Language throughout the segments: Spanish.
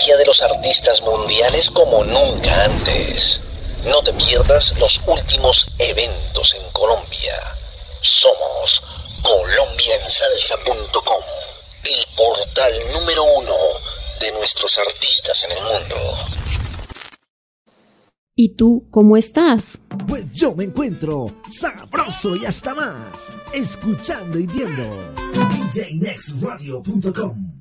magia de los artistas mundiales como nunca antes. No te pierdas los últimos eventos en Colombia. Somos colombiansalsa.com, el portal número uno de nuestros artistas en el mundo. ¿Y tú cómo estás? Pues yo me encuentro sabroso y hasta más, escuchando y viendo djnextradio.com.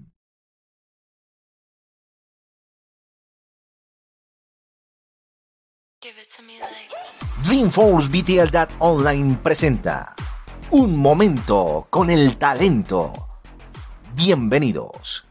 Dreamforce BTL Online presenta Un momento con el talento. Bienvenidos.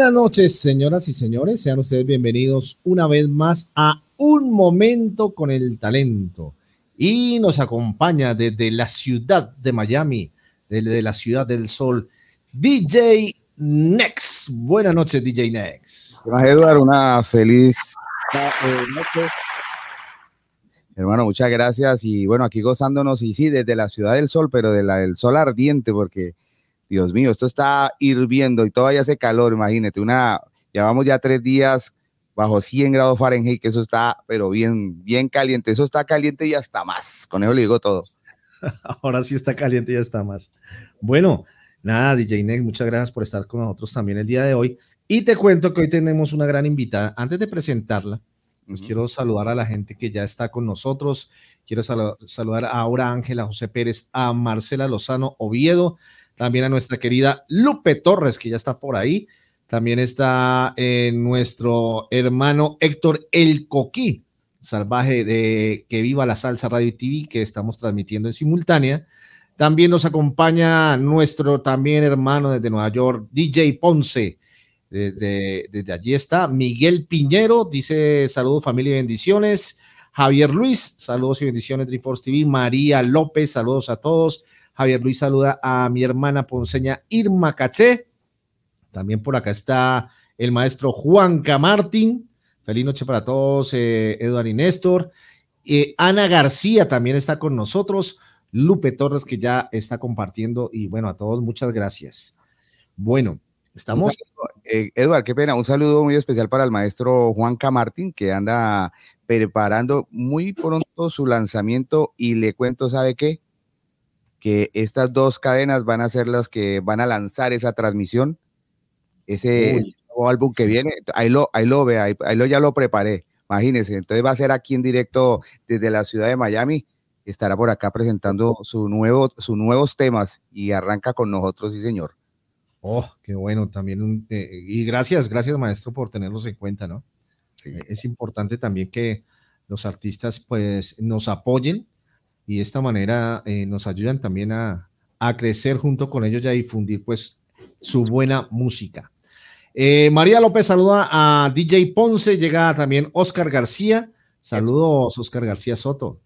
Buenas noches, señoras y señores. Sean ustedes bienvenidos una vez más a Un Momento con el Talento. Y nos acompaña desde la ciudad de Miami, desde la ciudad del sol, DJ Next. Buenas noches, DJ Next. Eduardo, una feliz noche. Hermano, muchas gracias. Y bueno, aquí gozándonos, y sí, desde la ciudad del sol, pero del sol ardiente, porque Dios mío, esto está hirviendo y todavía hace calor, imagínate, una, llevamos ya tres días bajo 100 grados Fahrenheit, que eso está, pero bien, bien caliente, eso está caliente y hasta más, con eso le digo todo. Ahora sí está caliente y ya está más. Bueno, nada, DJ Neck, muchas gracias por estar con nosotros también el día de hoy. Y te cuento que hoy tenemos una gran invitada. Antes de presentarla, pues quiero saludar a la gente que ya está con nosotros. Quiero saludar a Aura Ángela, José Pérez, a Marcela Lozano Oviedo, también a nuestra querida Lupe Torres, que ya está por ahí. También está eh, nuestro hermano Héctor El Coquí, salvaje de Que Viva la Salsa Radio y TV, que estamos transmitiendo en simultánea. También nos acompaña nuestro también hermano desde Nueva York, DJ Ponce. Desde, desde allí está Miguel Piñero, dice saludos familia y bendiciones. Javier Luis, saludos y bendiciones Dreamforce TV. María López, saludos a todos. Javier Luis saluda a mi hermana ponceña Irma Caché. También por acá está el maestro Juan Camartín. Feliz noche para todos, eh, Eduardo y Néstor. Eh, Ana García también está con nosotros. Lupe Torres, que ya está compartiendo. Y bueno, a todos, muchas gracias. Bueno, estamos. Eh, Eduardo, qué pena. Un saludo muy especial para el maestro Juan Camartín, que anda preparando muy pronto su lanzamiento. Y le cuento, ¿sabe qué? que estas dos cadenas van a ser las que van a lanzar esa transmisión, ese, nuevo álbum que viene, ahí lo, ahí lo ve, ahí, lo ya lo preparé, imagínense, entonces va a ser aquí en directo desde la ciudad de Miami, estará por acá presentando su nuevo, sus nuevos temas y arranca con nosotros, sí señor. Oh, qué bueno, también un, eh, y gracias, gracias maestro por tenerlos en cuenta, ¿no? Es importante también que los artistas pues nos apoyen y de esta manera eh, nos ayudan también a, crecer junto con ellos y a difundir pues su buena música. Eh, María López saluda a DJ Ponce, llega también Oscar García. Saludos, Oscar García Soto.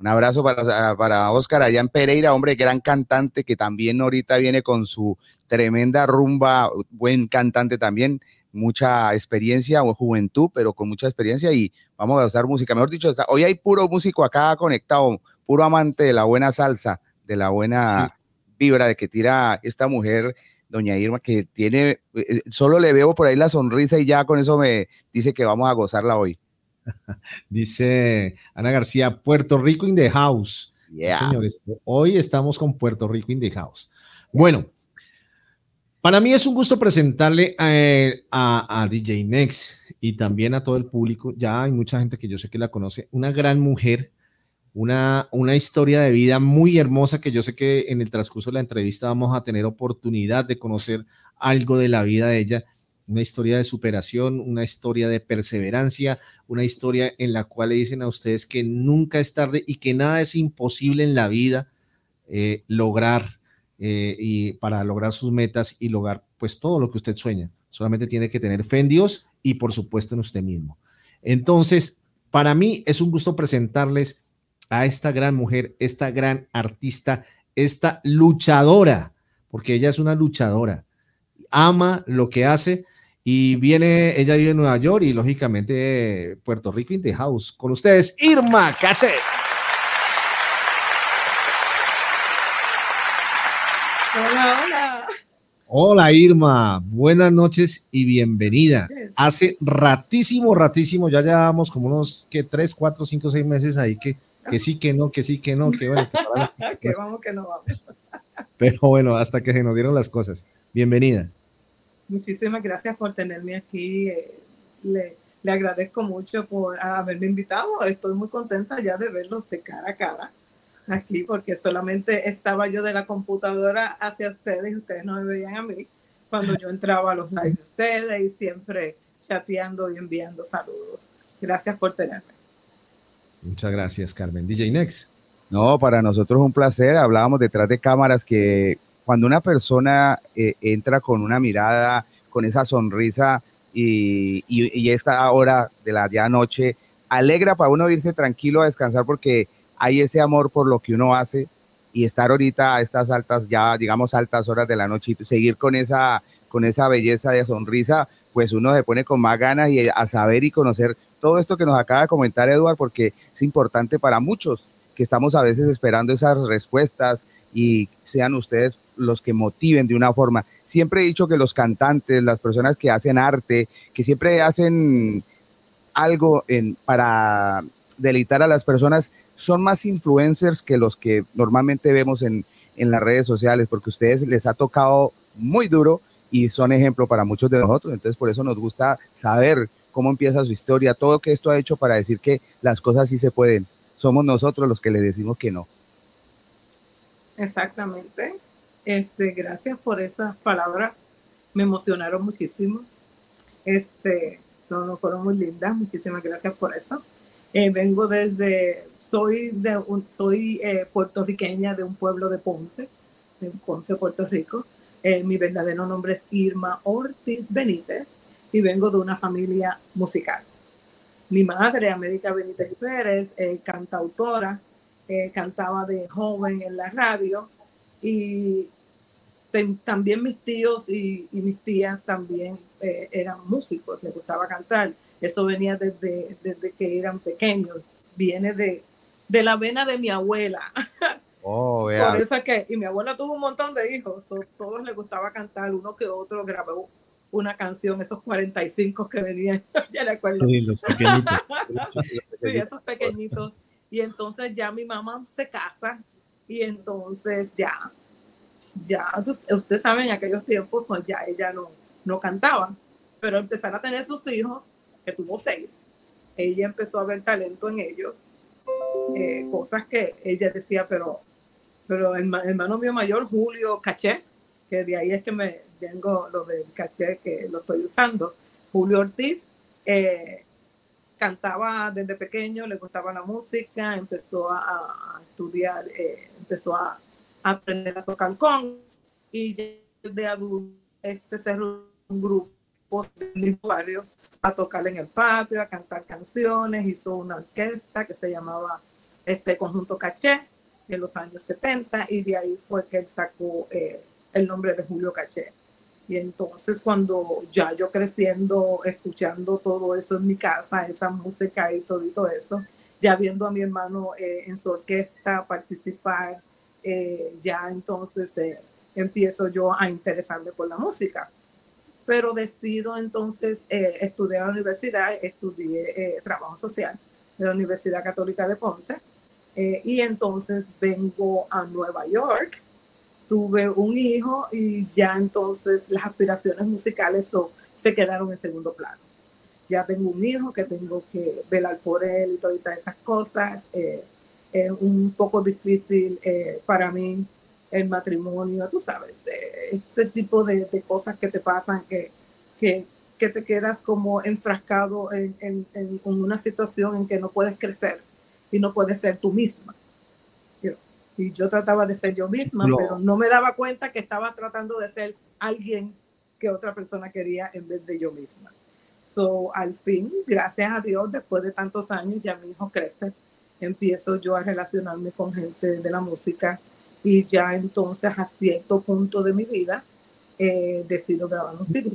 Un abrazo para, para Oscar allá en Pereira, hombre, gran cantante que también ahorita viene con su tremenda rumba, buen cantante también, mucha experiencia, o juventud, pero con mucha experiencia y vamos a usar música. Mejor dicho, hoy hay puro músico acá conectado, puro amante de la buena salsa, de la buena vibra de que tira esta mujer, doña Irma, que tiene, eh, solo le veo por ahí la sonrisa y ya con eso me dice que vamos a gozarla hoy. Dice Ana García, Puerto Rico in the house. señores, hoy estamos con Puerto Rico in the house. Bueno, para mí es un gusto presentarle a, a, a, DJ Next y también a todo el público. Ya hay mucha gente que yo sé que la conoce. Una gran mujer una, una historia de vida muy hermosa que yo sé que en el transcurso de la entrevista vamos a tener oportunidad de conocer algo de la vida de ella, una historia de superación, una historia de perseverancia, una historia en la cual le dicen a ustedes que nunca es tarde y que nada es imposible en la vida eh, lograr eh, y para lograr sus metas y lograr pues todo lo que usted sueña. Solamente tiene que tener fe en Dios y por supuesto en usted mismo. Entonces, para mí es un gusto presentarles a esta gran mujer, esta gran artista, esta luchadora, porque ella es una luchadora, ama lo que hace y viene, ella vive en Nueva York y lógicamente Puerto Rico in the house. Con ustedes, Irma Caché. Hola, hola. Hola Irma, buenas noches y bienvenida. Hace ratísimo, ratísimo, ya llevamos como unos que tres, cuatro, cinco, seis meses ahí que que sí, que no, que sí, que no, que bueno. Que, vamos, que no vamos. Pero bueno, hasta que se nos dieron las cosas. Bienvenida. Muchísimas gracias por tenerme aquí. Eh, le, le agradezco mucho por haberme invitado. Estoy muy contenta ya de verlos de cara a cara aquí, porque solamente estaba yo de la computadora hacia ustedes y ustedes no me veían a mí cuando yo entraba a los lives de ustedes y siempre chateando y enviando saludos. Gracias por tenerme. Muchas gracias, Carmen. DJ Next. No, para nosotros es un placer. Hablábamos detrás de cámaras que Cuando una persona eh, entra con una mirada, con esa sonrisa y, y, esta hora de la día noche, alegra para uno irse tranquilo a descansar porque hay ese amor por lo que uno hace y estar ahorita a estas altas, ya digamos altas horas de la noche y seguir con esa, con esa belleza de sonrisa, pues uno se pone con más ganas y a saber y conocer todo esto que nos acaba de comentar Eduard, porque es importante para muchos que estamos a veces esperando esas respuestas y sean ustedes los que motiven de una forma. Siempre he dicho que los cantantes, las personas que hacen arte, que siempre hacen algo para deleitar a las personas, son más influencers que los que normalmente vemos en, en las redes sociales, porque a ustedes les ha tocado muy duro y son ejemplo para muchos de nosotros. Entonces, por eso nos gusta saber cómo empieza su historia, todo que esto ha hecho para decir que las cosas sí se pueden somos nosotros los que le decimos que no. Exactamente. Este, gracias por esas palabras. Me emocionaron muchísimo. Este, son, fueron muy lindas. Muchísimas gracias por eso. Eh, vengo desde, soy, soy eh, puertorriqueña de un pueblo de Ponce, de Ponce, Puerto Rico. Eh, mi verdadero nombre es Irma Ortiz Benítez y vengo de una familia musical. Mi madre, América Benítez Pérez, cantautora, cantaba de joven en la radio y también mis tíos y, mis tías también eran músicos, les gustaba cantar. Eso venía desde, desde que eran pequeños, viene de, de la vena de mi abuela. Oh, Por eso que, y mi abuela tuvo un montón de hijos, todos les gustaba cantar, uno que otro grabó una canción, esos 45 que venían, ya le acuerdo. Sí, los pequeñitos. sí, esos pequeñitos. Y entonces ya mi mamá se casa y entonces ya, ya, usted sabe, en aquellos tiempos, pues ya ella no, no cantaba, pero empezar a tener sus hijos, tuvo seis, ella empezó a ver talento en ellos, eh, cosas que ella decía, pero, pero el hermano mío mayor, Julio Caché, que de ahí es que me, tengo lo del caché que lo estoy usando. Julio Ortiz eh, cantaba desde pequeño, le gustaba la música, empezó a, estudiar, eh, empezó a, aprender a tocar con y de adulto este cerró un grupo de barrio a tocar en el patio, a cantar canciones, hizo una orquesta que se llamaba este Conjunto Caché en los años 70 y de ahí fue que él sacó eh, el nombre de Julio Caché. Y entonces cuando ya yo creciendo, escuchando todo eso en mi casa, esa música y todo, eso, ya viendo a mi hermano eh, en su orquesta participar, eh, ya entonces eh, empiezo yo a interesarme por la música. Pero decido entonces estudiar en la universidad, estudié trabajo social en la Universidad Católica de Ponce, y entonces vengo a Nueva York tuve un hijo y ya entonces las aspiraciones musicales se quedaron en segundo plano. Ya tengo un hijo que tengo que velar por él y todas esas cosas. Eh, es un poco difícil eh, para mí el matrimonio, tú sabes, este tipo de, cosas que te pasan que, que, que, te quedas como enfrascado en, en, en una situación en que no puedes crecer y no puedes ser tú misma y yo trataba de ser yo misma, pero no me daba cuenta que estaba tratando de ser alguien que otra persona quería en vez de yo misma. So, al fin, gracias a Dios, después de tantos años, ya mi hijo crece, empiezo yo a relacionarme con gente de la música y ya entonces a cierto punto de mi vida eh, decido grabar un CD.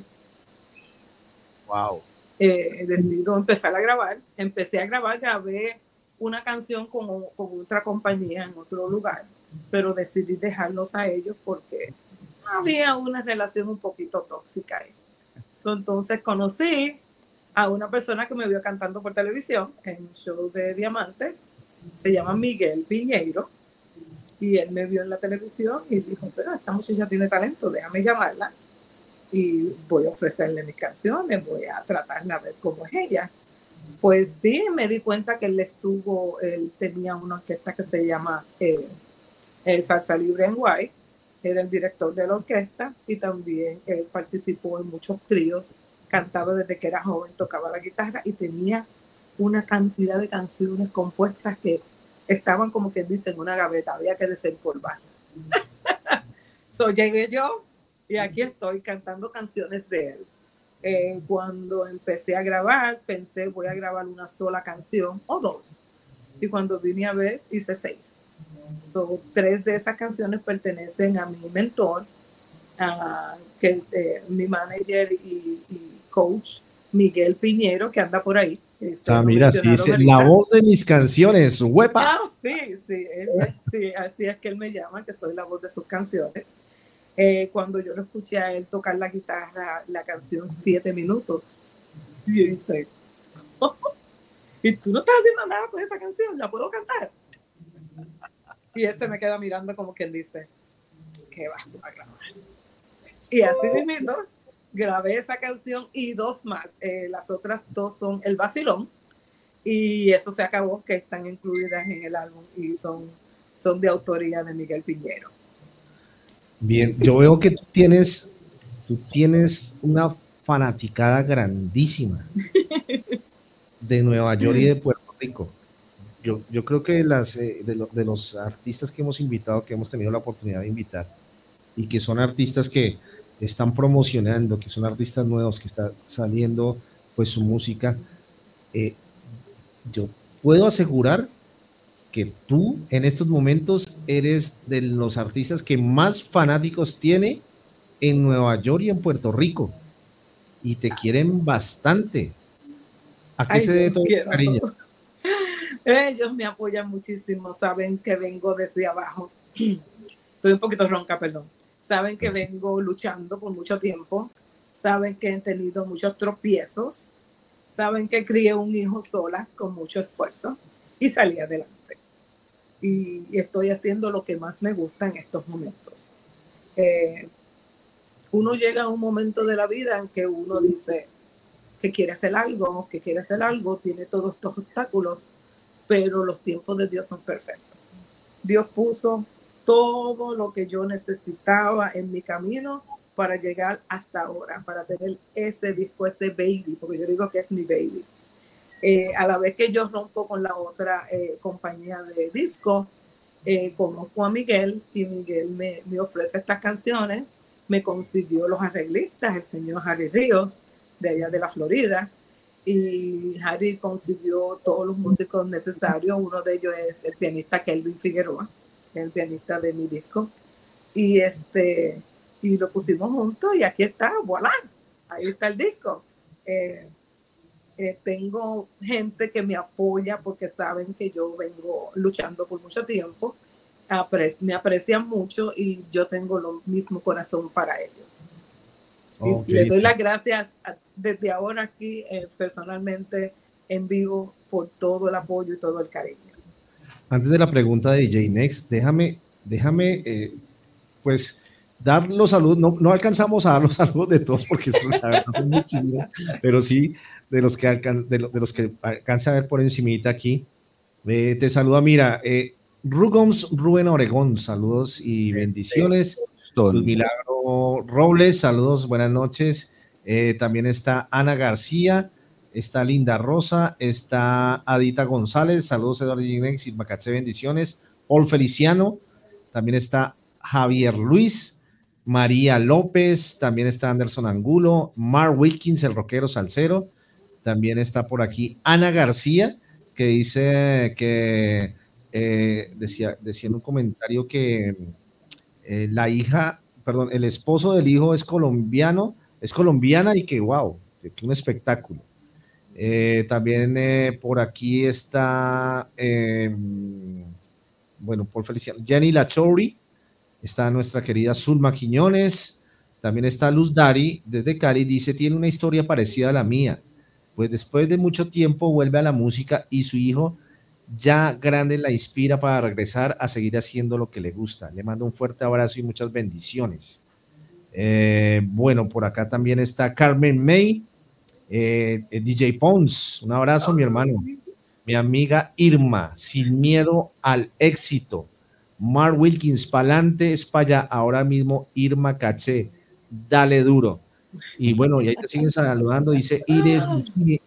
Wow. Eh, decido empezar a grabar, empecé a grabar, grabé una canción con, con, otra compañía en otro lugar, pero decidí dejarlos a ellos porque había una relación un poquito tóxica ahí. entonces conocí a una persona que me vio cantando por televisión en un show de diamantes, se llama Miguel Piñeiro, y él me vio en la televisión y dijo, pero esta muchacha tiene talento, déjame llamarla. Y voy a ofrecerle mis canciones, voy a tratarla a ver cómo es ella. Pues sí, me di cuenta que él estuvo, él tenía una orquesta que se llama eh, Salsa Libre en Guay, era el director de la orquesta y también él participó en muchos tríos, cantaba desde que era joven, tocaba la guitarra y tenía una cantidad de canciones compuestas que estaban como que dicen una gaveta, había que desempolvar. So llegué yo y aquí estoy cantando canciones de él. Eh, cuando empecé a grabar, pensé voy a grabar una sola canción o dos. Y cuando vine a ver, hice seis. So, tres de esas canciones pertenecen a mi mentor, a, que, eh, mi manager y, y, coach, Miguel Piñero, que anda por ahí. Ah, mira, sí, es la voz de mis canciones, huepa. Ah, sí, sí, sí, así es que él me llama, que soy la voz de sus canciones. Eh, cuando yo lo escuché a él tocar la guitarra, la canción Siete Minutos, y yo dice, y tú no estás haciendo nada con esa canción, ¿la puedo cantar? Y él se me queda mirando como quien dice, ¿qué vas a grabar? Y así mismo grabé esa canción y dos más. Eh, las otras dos son El Vacilón y eso se acabó, que están incluidas en el álbum y son, son de autoría de Miguel Piñero. Bien, yo veo que tú tienes, tú tienes una fanaticada grandísima de Nueva York y de Puerto Rico. Yo, yo creo que las, eh, de, de, los artistas que hemos invitado, que hemos tenido la oportunidad de invitar, y que son artistas que están promocionando, que son artistas nuevos, que están saliendo pues su música, eh, yo puedo asegurar que tú en estos momentos eres de los artistas que más fanáticos tiene en Nueva York y en Puerto Rico. Y te quieren bastante. ¿A qué se debe todo cariño? Ellos me apoyan muchísimo, saben que vengo desde abajo. Estoy un poquito ronca, perdón. Saben que vengo luchando por mucho tiempo. Saben que he tenido muchos tropiezos. Saben que crié un hijo sola con mucho esfuerzo y salí adelante y, estoy haciendo lo que más me gusta en estos momentos. Eh, uno llega a un momento de la vida en que uno dice que quiere hacer algo, que quiere hacer algo, tiene todos estos obstáculos, pero los tiempos de Dios son perfectos. Dios puso todo lo que yo necesitaba en mi camino para llegar hasta ahora, para tener ese disco, ese baby, porque yo digo que es mi baby. Eh, a la vez que yo rompo con la otra eh, compañía de disco, eh, conozco a Miguel y Miguel me, me, ofrece estas canciones, me consiguió los arreglistas, el señor Harry Ríos, de allá de la Florida, y Harry consiguió todos los músicos necesarios, uno de ellos es el pianista Kelvin Figueroa, el pianista de mi disco, y este y lo pusimos juntos y aquí está, voilà, ahí está el disco. Eh, eh, tengo gente que me apoya porque saben que yo vengo luchando por mucho tiempo, me aprecian mucho y yo tengo lo mismo corazón para ellos. Y les doy las gracias desde ahora aquí eh, personalmente en vivo por todo el apoyo y todo el cariño. Antes de la pregunta de DJ Next, déjame, déjame, eh, pues dar los saludos, no, no, alcanzamos a dar los saludos de todos porque son muchísimos, pero sí de los que, alcan, de, los que alcanza a ver por encimita aquí. Eh, te saluda, mira, eh, Rugoms Rubén Oregón, saludos y bendiciones. Milagro Robles, saludos, buenas noches. Eh, también está Ana García, está Linda Rosa, está Adita González, saludos Eduardo Jiménez, Macaché, bendiciones. Paul Feliciano, también está Javier Luis, María López, también está Anderson Angulo, Mark Wilkins, el rockero salsero, también está por aquí Ana García, que dice que eh, decía, decía en un comentario que eh, la hija, perdón, el esposo del hijo es colombiano, es colombiana y que wow, que un espectáculo. Eh, también por aquí está, em, bueno, por Feliciano, Jenny Lachori, está nuestra querida Zulma Quiñones, también está Luz Dari desde Cali, dice, tiene una historia parecida a la mía pues después de mucho tiempo vuelve a la música y su hijo ya grande la inspira para regresar a seguir haciendo lo que le gusta. Le mando un fuerte abrazo y muchas bendiciones. Eh, bueno, por acá también está Carmen May, eh, eh, DJ Pons. Un abrazo, mi hermano. Mi amiga Irma, sin miedo al éxito. Mark Wilkins, pa'lante, es para allá. Ahora mismo Irma Caché. Dale duro. Y bueno, y ahí te siguen saludando. Dice Iris,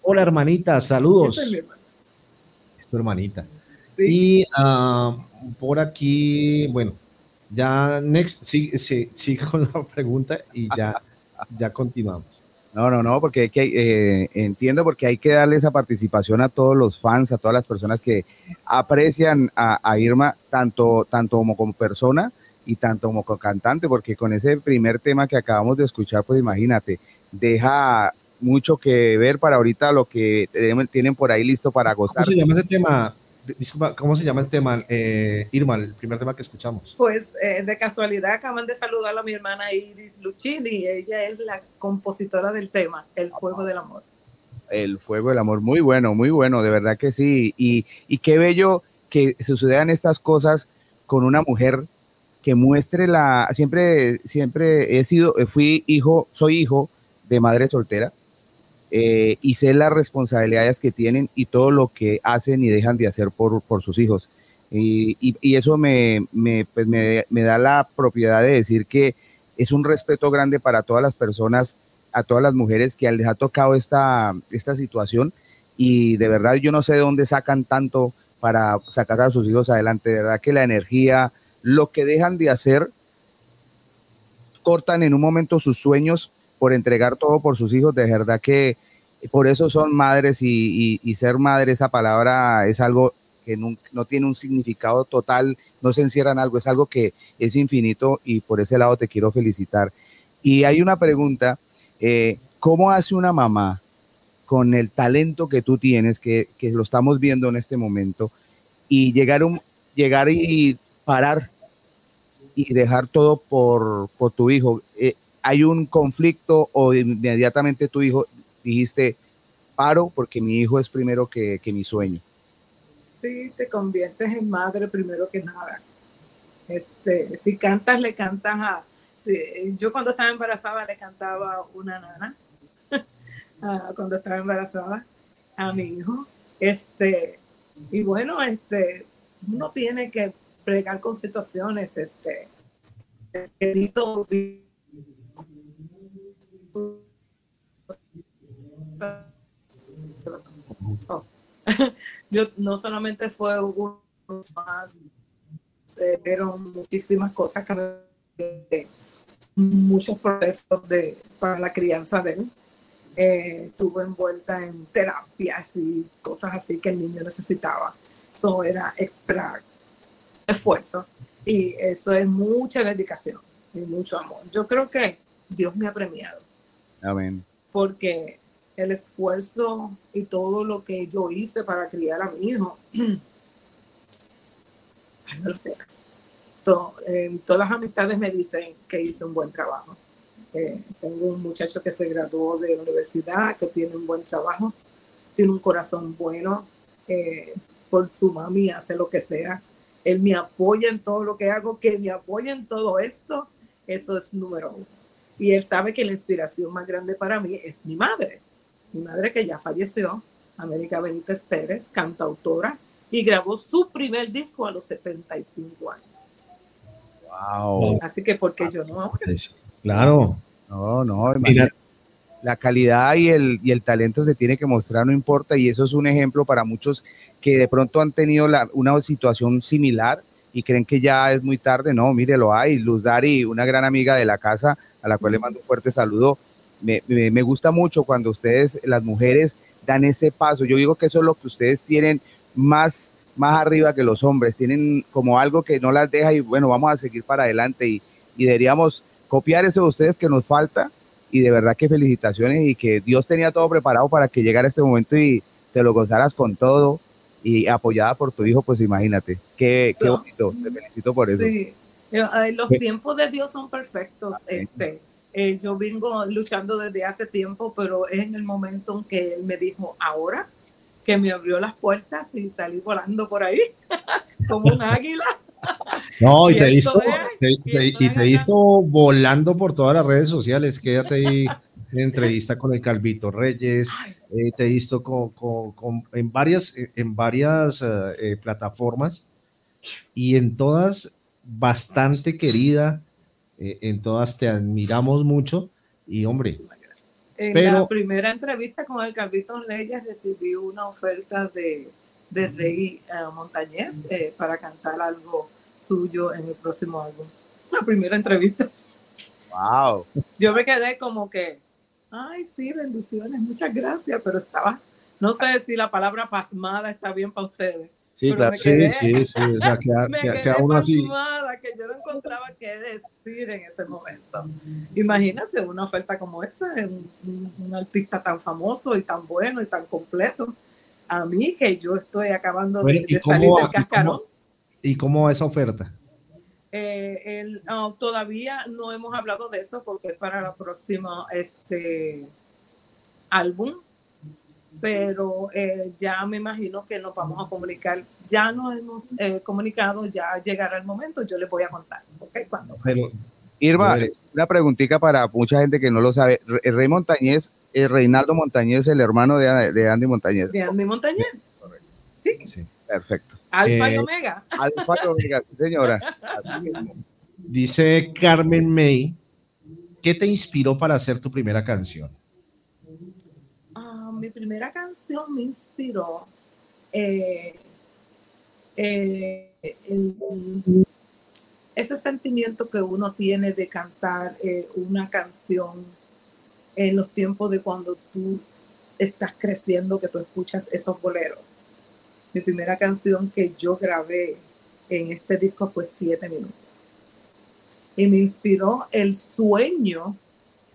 hola hermanita, saludos. Es tu hermanita. Y ah, por aquí, bueno, ya, next, sigue, sigue, con la pregunta y ya, ya continuamos. No, no, no, porque hay que, eh, entiendo porque hay que darle esa participación a todos los fans, a todas las personas que aprecian a, Irma, tanto, tanto como, como persona y tanto como cantante, porque con ese primer tema que acabamos de escuchar, pues imagínate, deja mucho que ver para ahorita lo que tienen por ahí listo para gozar. ¿Cómo se llama ese tema? Disculpa, ¿cómo se llama el tema, eh, Irma, el primer tema que escuchamos? Pues eh, de casualidad acaban de saludar a mi hermana Iris Luchini, ella es la compositora del tema, El Fuego del Amor. El Fuego del Amor, muy bueno, muy bueno, de verdad que sí. Y, y qué bello que sucedan estas cosas con una mujer que muestre la, siempre, siempre he sido, fui hijo, soy hijo de madre soltera, eh, y sé las responsabilidades que tienen y todo lo que hacen y dejan de hacer por, por sus hijos. Y, y, eso me, me, pues me, me, da la propiedad de decir que es un respeto grande para todas las personas, a todas las mujeres que les ha tocado esta, esta situación y de verdad yo no sé de dónde sacan tanto para sacar a sus hijos adelante, de verdad que la energía, lo que dejan de hacer, cortan en un momento sus sueños por entregar todo por sus hijos, de verdad que por eso son madres y, ser madre, esa palabra es algo que no, tiene un significado total, no se encierra en algo, es algo que es infinito y por ese lado te quiero felicitar. Y hay una pregunta, eh, ¿cómo hace una mamá con el talento que tú tienes, que, lo estamos viendo en este momento, y llegar, un, llegar y parar y dejar todo por, por tu hijo? Eh, hay un conflicto o inmediatamente tu hijo dijiste, paro porque mi hijo es primero que, mi sueño. Sí, te conviertes en madre primero que nada. Este, si cantas, le cantas a... Eh, yo cuando estaba embarazada le cantaba una nana, cuando estaba embarazada, a mi hijo. Este, y bueno, este, uno tiene que pregar con situaciones, este, Oh. Yo no solamente fue uno más, pero muchísimas cosas que muchos procesos de, para la crianza de él. Eh, estuvo envuelta en terapias y cosas así que el niño necesitaba. Eso era extra esfuerzo y eso es mucha dedicación y mucho amor. Yo creo que Dios me ha premiado. Amén. Porque el esfuerzo y todo lo que yo hice para criar a mi hijo, eh, todas las amistades me dicen que hice un buen trabajo. Eh, tengo un muchacho que se graduó de la universidad, que tiene un buen trabajo, tiene un corazón bueno, eh, por su mami hace lo que sea. Él me apoya en todo lo que hago, que me apoya en todo esto, eso es número uno. Y él sabe que la inspiración más grande para mí es mi madre mi madre que ya falleció, América Benítez Pérez, cantautora, y grabó su primer disco a los 75 años. Wow. Así que, ¿por qué yo no? Claro. No, no, la calidad y el, y el talento se tiene que mostrar, no importa, y eso es un ejemplo para muchos que de pronto han tenido la, una situación similar y creen que ya es muy tarde. No, mire, lo hay. Luz Dari, una gran amiga de la casa, a la cual le mando un fuerte saludo, me, gusta mucho cuando ustedes, las mujeres, dan ese paso. Yo digo que eso es lo que ustedes tienen más, más arriba que los hombres. Tienen como algo que no las deja y bueno, vamos a seguir para adelante y, y deberíamos copiar eso de ustedes que nos falta. Y de verdad que felicitaciones y que Dios tenía todo preparado para que llegara este momento y te lo gozaras con todo y apoyada por tu hijo, pues imagínate. Qué, qué bonito. Te felicito por eso. Sí. Eh, los tiempos de Dios son perfectos. Este, eh, yo vengo luchando desde hace tiempo, pero es en el momento en que él me dijo, ahora que me abrió las puertas y salí volando por ahí, como un águila. No, y, te, hizo, y te hizo volando por todas las redes sociales. Quédate ahí en entrevista con el Calvito Reyes, eh, te hizo con, con, en varias, en varias eh, plataformas y en todas bastante querida eh, en todas te admiramos mucho y hombre. En pero, la primera entrevista con el Carlito Reyes recibí una oferta de, de Rey eh, Montañez eh, para cantar algo suyo en el próximo álbum. La primera entrevista. Wow. Yo me quedé como que, ay, sí, bendiciones, muchas gracias, pero estaba, no sé si la palabra pasmada está bien para ustedes. Sí, Pero claro. me Sí, quedé- sí, sí. O sea, queda, me queda- quedé uno así. que yo no encontraba qué decir en ese momento. Imagínate una oferta como esa, un, un- un artista tan famoso y tan bueno y tan completo. A mí que yo estoy acabando Bueno, de, ¿y de salir del cascarón. ¿Y cómo va esa oferta? Eh, el- ah, todavía no hemos hablado de eso porque es para la próxima este álbum, pero eh, ya me imagino que nos vamos a comunicar. Ya nos hemos eh, comunicado, ya llegará el momento, yo les voy a contar, ¿ok? Cuando Irma, una preguntita para mucha gente que no lo sabe. Rey Montañez, el Reinaldo Montañez, el hermano de, de Andy Montañez. de Andy Montañez, sí. Perfecto. Alfa y Eh, Omega. Alfa y Omega, sí, señora. Dice Carmen May, ¿qué te inspiró para hacer tu primera canción? Mi primera canción me inspiró eh, eh, ese sentimiento que uno tiene de cantar eh, una canción en los tiempos de cuando tú estás creciendo, que tú escuchas esos boleros. Mi primera canción que yo grabé en este disco fue Siete Minutos. Y me inspiró el sueño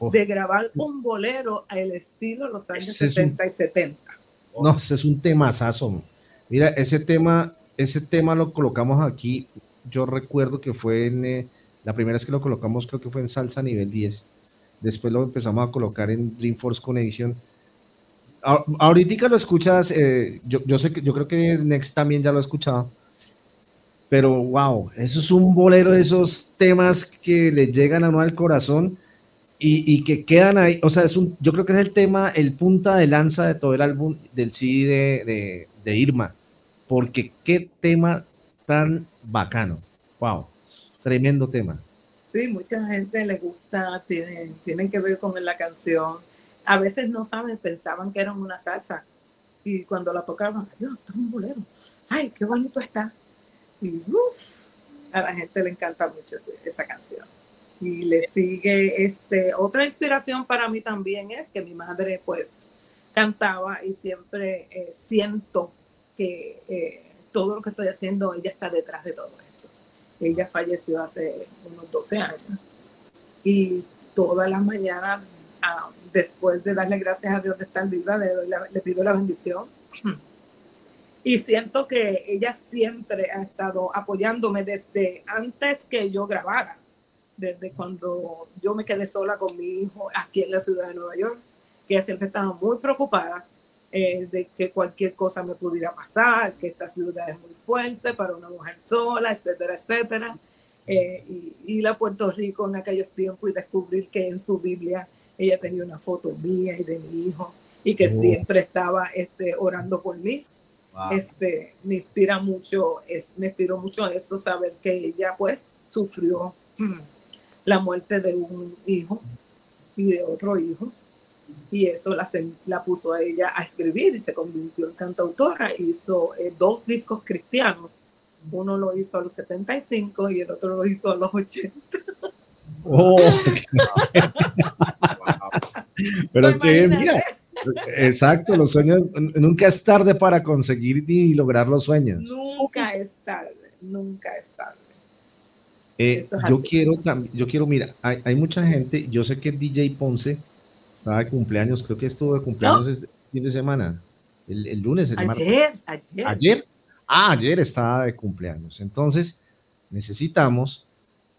Oh. de grabar un bolero al estilo los años Ese es un- 60 y 70. No, ese es un temazazo. Mira, ese tema, ese tema lo colocamos aquí. Yo recuerdo que fue en eh, la primera vez que lo colocamos, creo que fue en Salsa Nivel 10. Después lo empezamos a colocar en Dreamforce Connection. A- Ahorita lo escuchas, eh, yo, yo sé que yo creo que Next también ya lo ha escuchado. Pero wow, eso es un bolero de esos temas que le llegan a uno al corazón y, que quedan ahí. O sea, es un, yo creo que es el tema, el punta de lanza de todo el álbum del CD de, de, Irma. Porque qué tema tan bacano. Wow, tremendo tema. Sí, mucha gente le gusta, tienen, tienen que ver con la canción. A veces no saben, pensaban que era una salsa. Y cuando la tocaban, Dios, esto es un bolero. Ay, qué bonito está. Y uf, a la gente le encanta mucho esa canción. Y le sigue este, otra inspiración para mí también es que mi madre pues cantaba y siempre eh, siento que eh, todo lo que estoy haciendo, ella está detrás de todo esto. Ella falleció hace unos 12 años y todas las mañanas, ah, después de darle gracias a Dios de estar viva, le, doy la- le pido la bendición. Y siento que ella siempre ha estado apoyándome desde antes que yo grabara, desde cuando yo me quedé sola con mi hijo aquí en la ciudad de Nueva York, que siempre estaba muy preocupada eh, de que cualquier cosa me pudiera pasar, que esta ciudad es muy fuerte para una mujer sola, etcétera, etcétera. Eh, y ir a Puerto Rico en aquellos tiempos y descubrir que en su Biblia ella tenía una foto mía y de mi hijo y que siempre estaba este, orando por mí. Wow. Este, me inspira mucho, es, me inspiró mucho eso, saber que ella pues sufrió mm, la muerte de un hijo y de otro hijo y eso la, puso a ella a escribir y se convirtió en cantautora. Hizo eh, dos discos cristianos. Uno lo hizo a los 75 y el otro lo hizo a los 80. Oh, pero que mira. Exacto, los sueños, nunca es tarde para conseguir y lograr los sueños. Nunca es tarde, nunca es tarde. Eh, yo quiero también, yo quiero, mira, hay, hay mucha gente, yo sé que DJ Ponce estaba de cumpleaños, creo que estuvo de cumpleaños este fin de semana, el, el lunes, el martes. Ayer, ayer. Ayer, ah, ayer estaba de cumpleaños. Entonces, necesitamos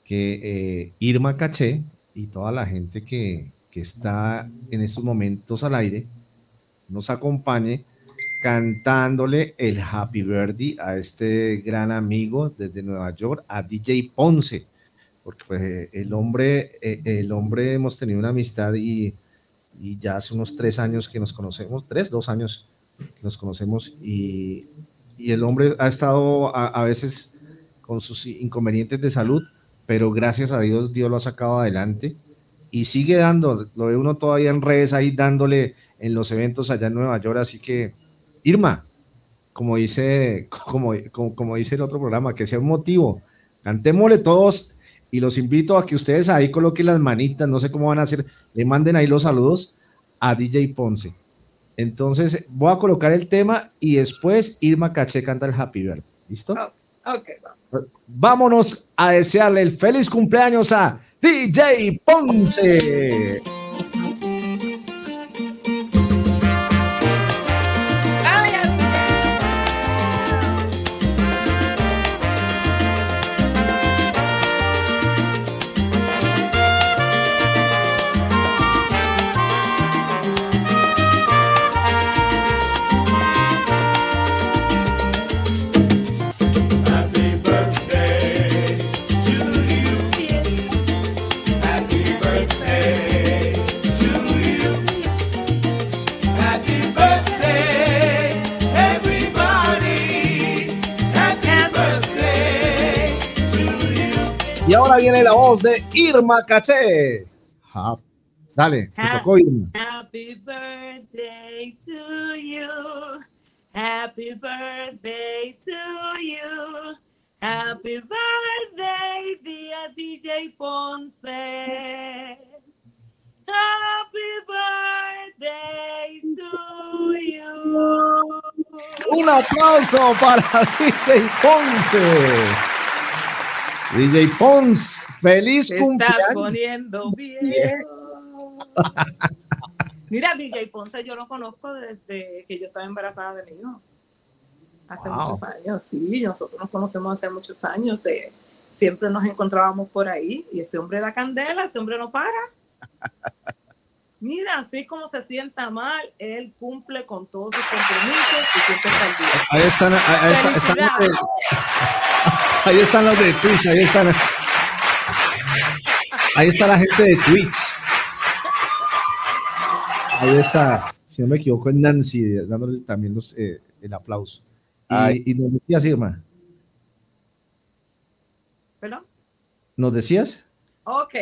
que eh, Irma Caché y toda la gente que, que está en estos momentos al aire nos acompañe cantándole el Happy Birthday a este gran amigo desde Nueva York, a DJ Ponce, porque pues, el hombre, eh, el hombre hemos tenido una amistad y, y ya hace unos tres años que nos conocemos, tres, dos años que nos conocemos y, y el hombre ha estado a, a veces con sus inconvenientes de salud, pero gracias a Dios Dios lo ha sacado adelante y sigue dando, lo ve uno todavía en redes ahí dándole en los eventos allá en Nueva York, así que Irma, como dice, como, como, como dice el otro programa, que sea un motivo Cantémosle todos y los invito a que ustedes ahí coloquen las manitas, no sé cómo van a hacer, le manden ahí los saludos a DJ Ponce. Entonces voy a colocar el tema y después Irma Caché canta el Happy Birthday. ¿Listo? Oh, vamos. Vámonos a desearle el feliz cumpleaños a DJ Ponce. Voz de Irma Caché. Ja- Dale, te tocó Irma. Happy birthday to you. Happy birthday to you. Happy birthday, dear DJ Ponce. Happy birthday to you. Un aplauso para DJ Ponce. DJ Ponce, feliz Te estás cumpleaños. poniendo viejo. Mira, DJ Ponce, yo lo conozco desde que yo estaba embarazada de mi hijo. Hace Wow. muchos años, sí, nosotros nos conocemos hace muchos años. eh, siempre nos encontrábamos por ahí y ese hombre da candela, ese hombre no para. Mira, así como se sienta mal, él cumple con todos sus compromisos y siempre está al día. Ahí están, ahí, ahí está- están ahí están los de Twitch, ahí están. Ahí está la gente de Twitch. Ahí está, si no me equivoco, es Nancy dándole también los, eh, el aplauso. Y, Ay. y nos decías, Irma, ¿Perdón? ¿nos decías? Ok,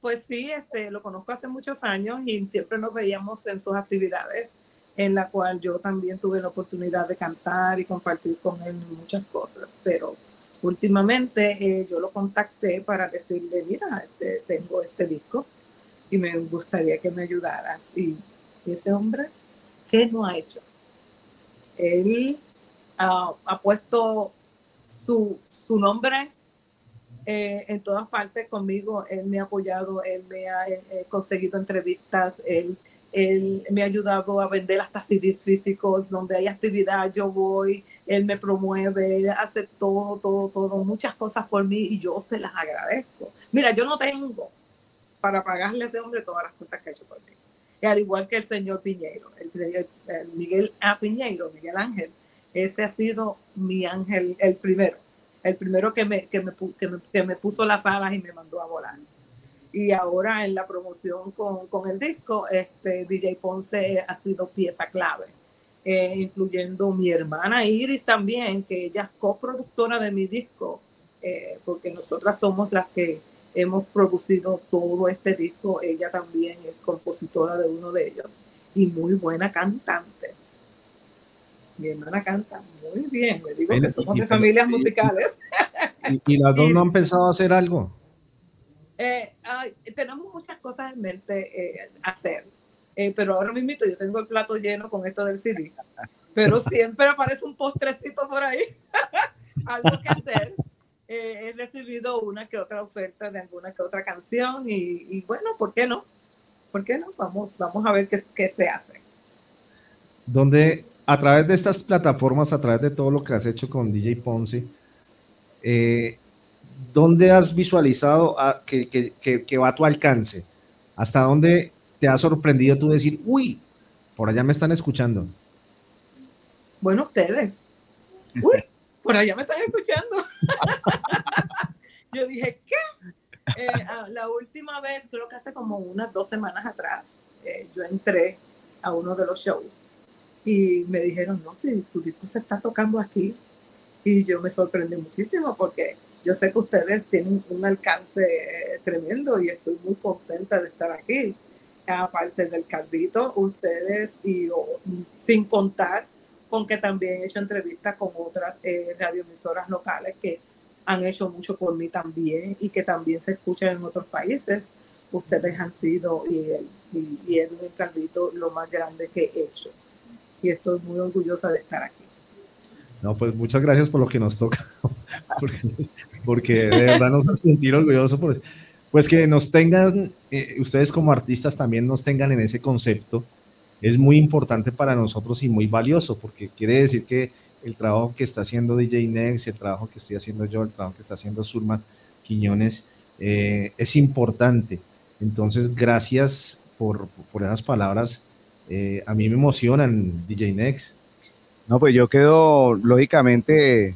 pues sí, este, lo conozco hace muchos años y siempre nos veíamos en sus actividades, en la cual yo también tuve la oportunidad de cantar y compartir con él muchas cosas, pero últimamente eh, yo lo contacté para decirle, mira, este, tengo este disco y me gustaría que me ayudaras. Y, ese hombre, ¿qué no ha hecho? Él ha puesto su, su nombre eh, en todas partes conmigo. Él me ha apoyado, él me ha eh, conseguido entrevistas, él, él me ha ayudado a vender hasta CDs físicos, donde hay actividad, yo voy, él me promueve, él hace todo, todo, todo, muchas cosas por mí y yo se las agradezco. Mira, yo no tengo para pagarle a ese hombre todas las cosas que ha hecho por mí. Y al igual que el señor Piñeiro, el, el- el Miguel A. Piñeiro, Miguel Ángel, ese ha sido mi ángel, el primero el primero que me, que me, que me, que me puso las alas y me mandó a volar. Y ahora en la promoción con, con el disco, este DJ Ponce ha sido pieza clave, eh, incluyendo mi hermana Iris también, que ella es coproductora de mi disco, eh, porque nosotras somos las que hemos producido todo este disco. Ella también es compositora de uno de ellos y muy buena cantante. Mi hermana canta muy bien, me digo que somos de familias musicales. Y, y las dos no han pensado hacer algo. Eh, ay, tenemos muchas cosas en mente eh, hacer, eh, pero ahora mismo yo tengo el plato lleno con esto del CD, pero siempre aparece un postrecito por ahí, algo que hacer. Eh, he recibido una que otra oferta de alguna que otra canción y, bueno, ¿por qué no? ¿Por qué no? Vamos, vamos a ver qué, qué se hace. donde a través de estas plataformas, a través de todo lo que has hecho con DJ Ponce, eh, ¿dónde has visualizado a- que, que- que- que va a tu alcance? ¿Hasta dónde te ha sorprendido tú decir, uy, por allá me están escuchando? Bueno, ustedes. Uy, por allá me están escuchando. Yo dije, ¿qué? Eh, ah, la última vez, creo que hace como unas dos semanas atrás, eh, yo entré a uno de los shows y me dijeron, no, si tu disco se está tocando aquí. Y yo me sorprendí muchísimo porque yo sé que ustedes tienen un alcance eh, tremendo y estoy muy contenta de estar aquí. Aparte del Calvito, ustedes y oh, sin contar con que también he hecho entrevistas con otras eh, radioemisoras locales que han hecho mucho por mí también y que también se escuchan en otros países. Ustedes han sido y, el- y, y Edwin Calvito lo más grande que he hecho. Y estoy muy orgullosa de estar aquí. No, pues muchas gracias por lo que nos toca, porque, porque de verdad nos sentir orgullosos, por, pues que nos tengan, eh, ustedes como artistas también nos tengan en ese concepto, es muy importante para nosotros y muy valioso, porque quiere decir que el trabajo que está haciendo DJ Nex, el trabajo que estoy haciendo yo, el trabajo que está haciendo Surma Quiñones, eh, es importante. Entonces, gracias por, por esas palabras. eh, a mí me emocionan, DJ Nex. No, pues yo quedo lógicamente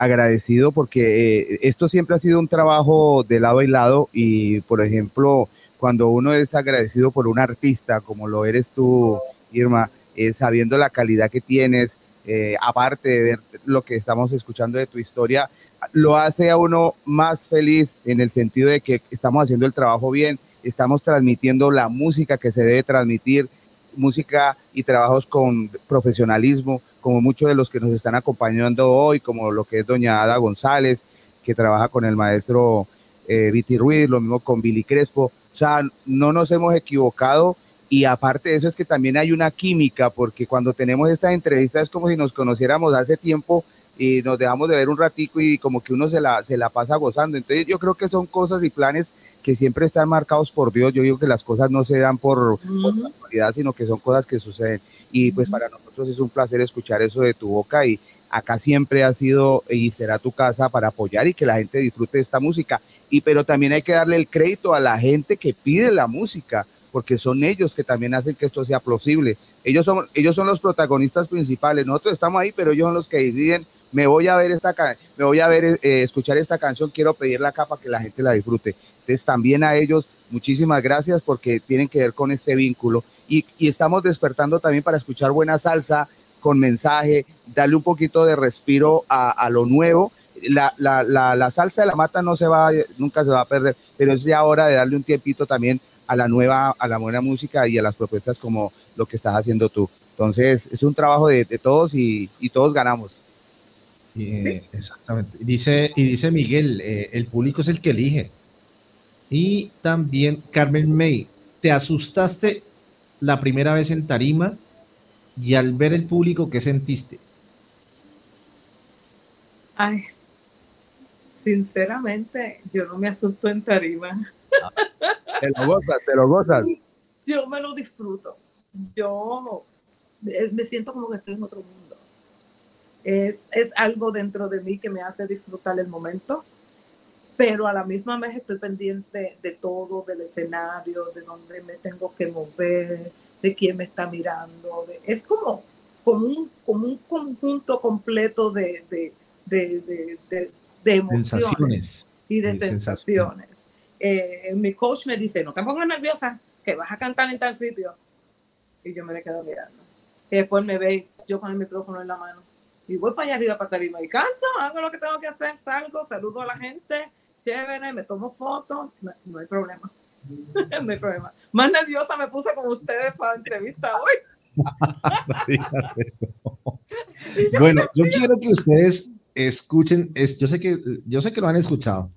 agradecido porque eh, esto siempre ha sido un trabajo de lado y lado y por ejemplo cuando uno es agradecido por un artista como lo eres tú Irma eh, sabiendo la calidad que tienes eh, aparte de ver lo que estamos escuchando de tu historia lo hace a uno más feliz en el sentido de que estamos haciendo el trabajo bien estamos transmitiendo la música que se debe transmitir música y trabajos con profesionalismo, como muchos de los que nos están acompañando hoy, como lo que es doña Ada González, que trabaja con el maestro eh, Viti Ruiz, lo mismo con Billy Crespo. O sea, no nos hemos equivocado y aparte de eso es que también hay una química, porque cuando tenemos esta entrevista es como si nos conociéramos hace tiempo y nos dejamos de ver un ratico y como que uno se la, se la pasa gozando. Entonces yo creo que son cosas y planes que siempre están marcados por Dios. Yo digo que las cosas no se dan por, por Ujú. casualidad, sino que son cosas que suceden. Y pues para nosotros es un placer escuchar eso de tu boca y acá siempre ha sido y será tu casa para apoyar y que la gente disfrute de esta música. Y pero también hay que darle el crédito a la gente que pide la música, porque son ellos que también hacen que esto sea posible. Ellos son, ellos son los protagonistas principales. Nosotros estamos ahí, pero ellos son los que deciden, me voy a ver esta me voy a ver eh, escuchar esta canción, quiero pedirla acá para que la gente la disfrute. Entonces también a ellos muchísimas gracias porque tienen que ver con este vínculo y, y estamos despertando también para escuchar buena salsa con mensaje, darle un poquito de respiro a, a lo nuevo. La, la, la, la salsa de la mata no se va, nunca se va a perder, pero es ya hora de darle un tiempito también a la nueva, a la buena música y a las propuestas como lo que estás haciendo tú. Entonces es un trabajo de, de todos y, y todos ganamos. Eh, Exactamente. Dice, y dice Miguel, eh, el público es el que elige. Y también Carmen May, ¿te asustaste la primera vez en tarima y al ver el público, qué sentiste? Ay, sinceramente, yo no me asusto en tarima. Te lo gozas, te lo gozas. Yo me lo disfruto. Yo eh, me siento como que estoy en otro mundo. Es, es algo dentro de mí que me hace disfrutar el momento, pero a la misma vez estoy pendiente de todo, del escenario, de dónde me tengo que mover, de quién me está mirando. de- es como, como, un, como un conjunto completo de, de, de, de, emociones Sensaciones. y de y sensación. sensaciones. Eh, mi coach me dice, no te pongas nerviosa, que vas a cantar en tal sitio. Y yo me le quedo mirando. Y después me ve yo con el micrófono en la mano. Y voy para allá arriba para tarima y canto, hago lo que tengo que hacer, salgo, saludo a la gente, chévere, me tomo fotos, no, no hay problema. no hay problema. Más nerviosa me puse con ustedes para la entrevista hoy. No. Bueno, yo quiero que ustedes escuchen, es, yo, sé que, yo sé que lo han escuchado,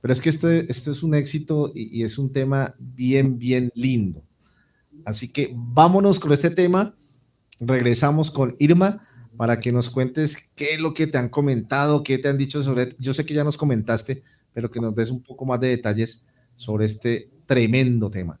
pero es que esto, esto es un éxito y, y es un tema bien, bien lindo. Así que vámonos con este tema. Regresamos con Irma para que nos cuentes qué es lo que te han comentado, qué te han dicho sobre. Yo sé que ya nos comentaste, pero que nos des un poco más de detalles sobre este tremendo tema.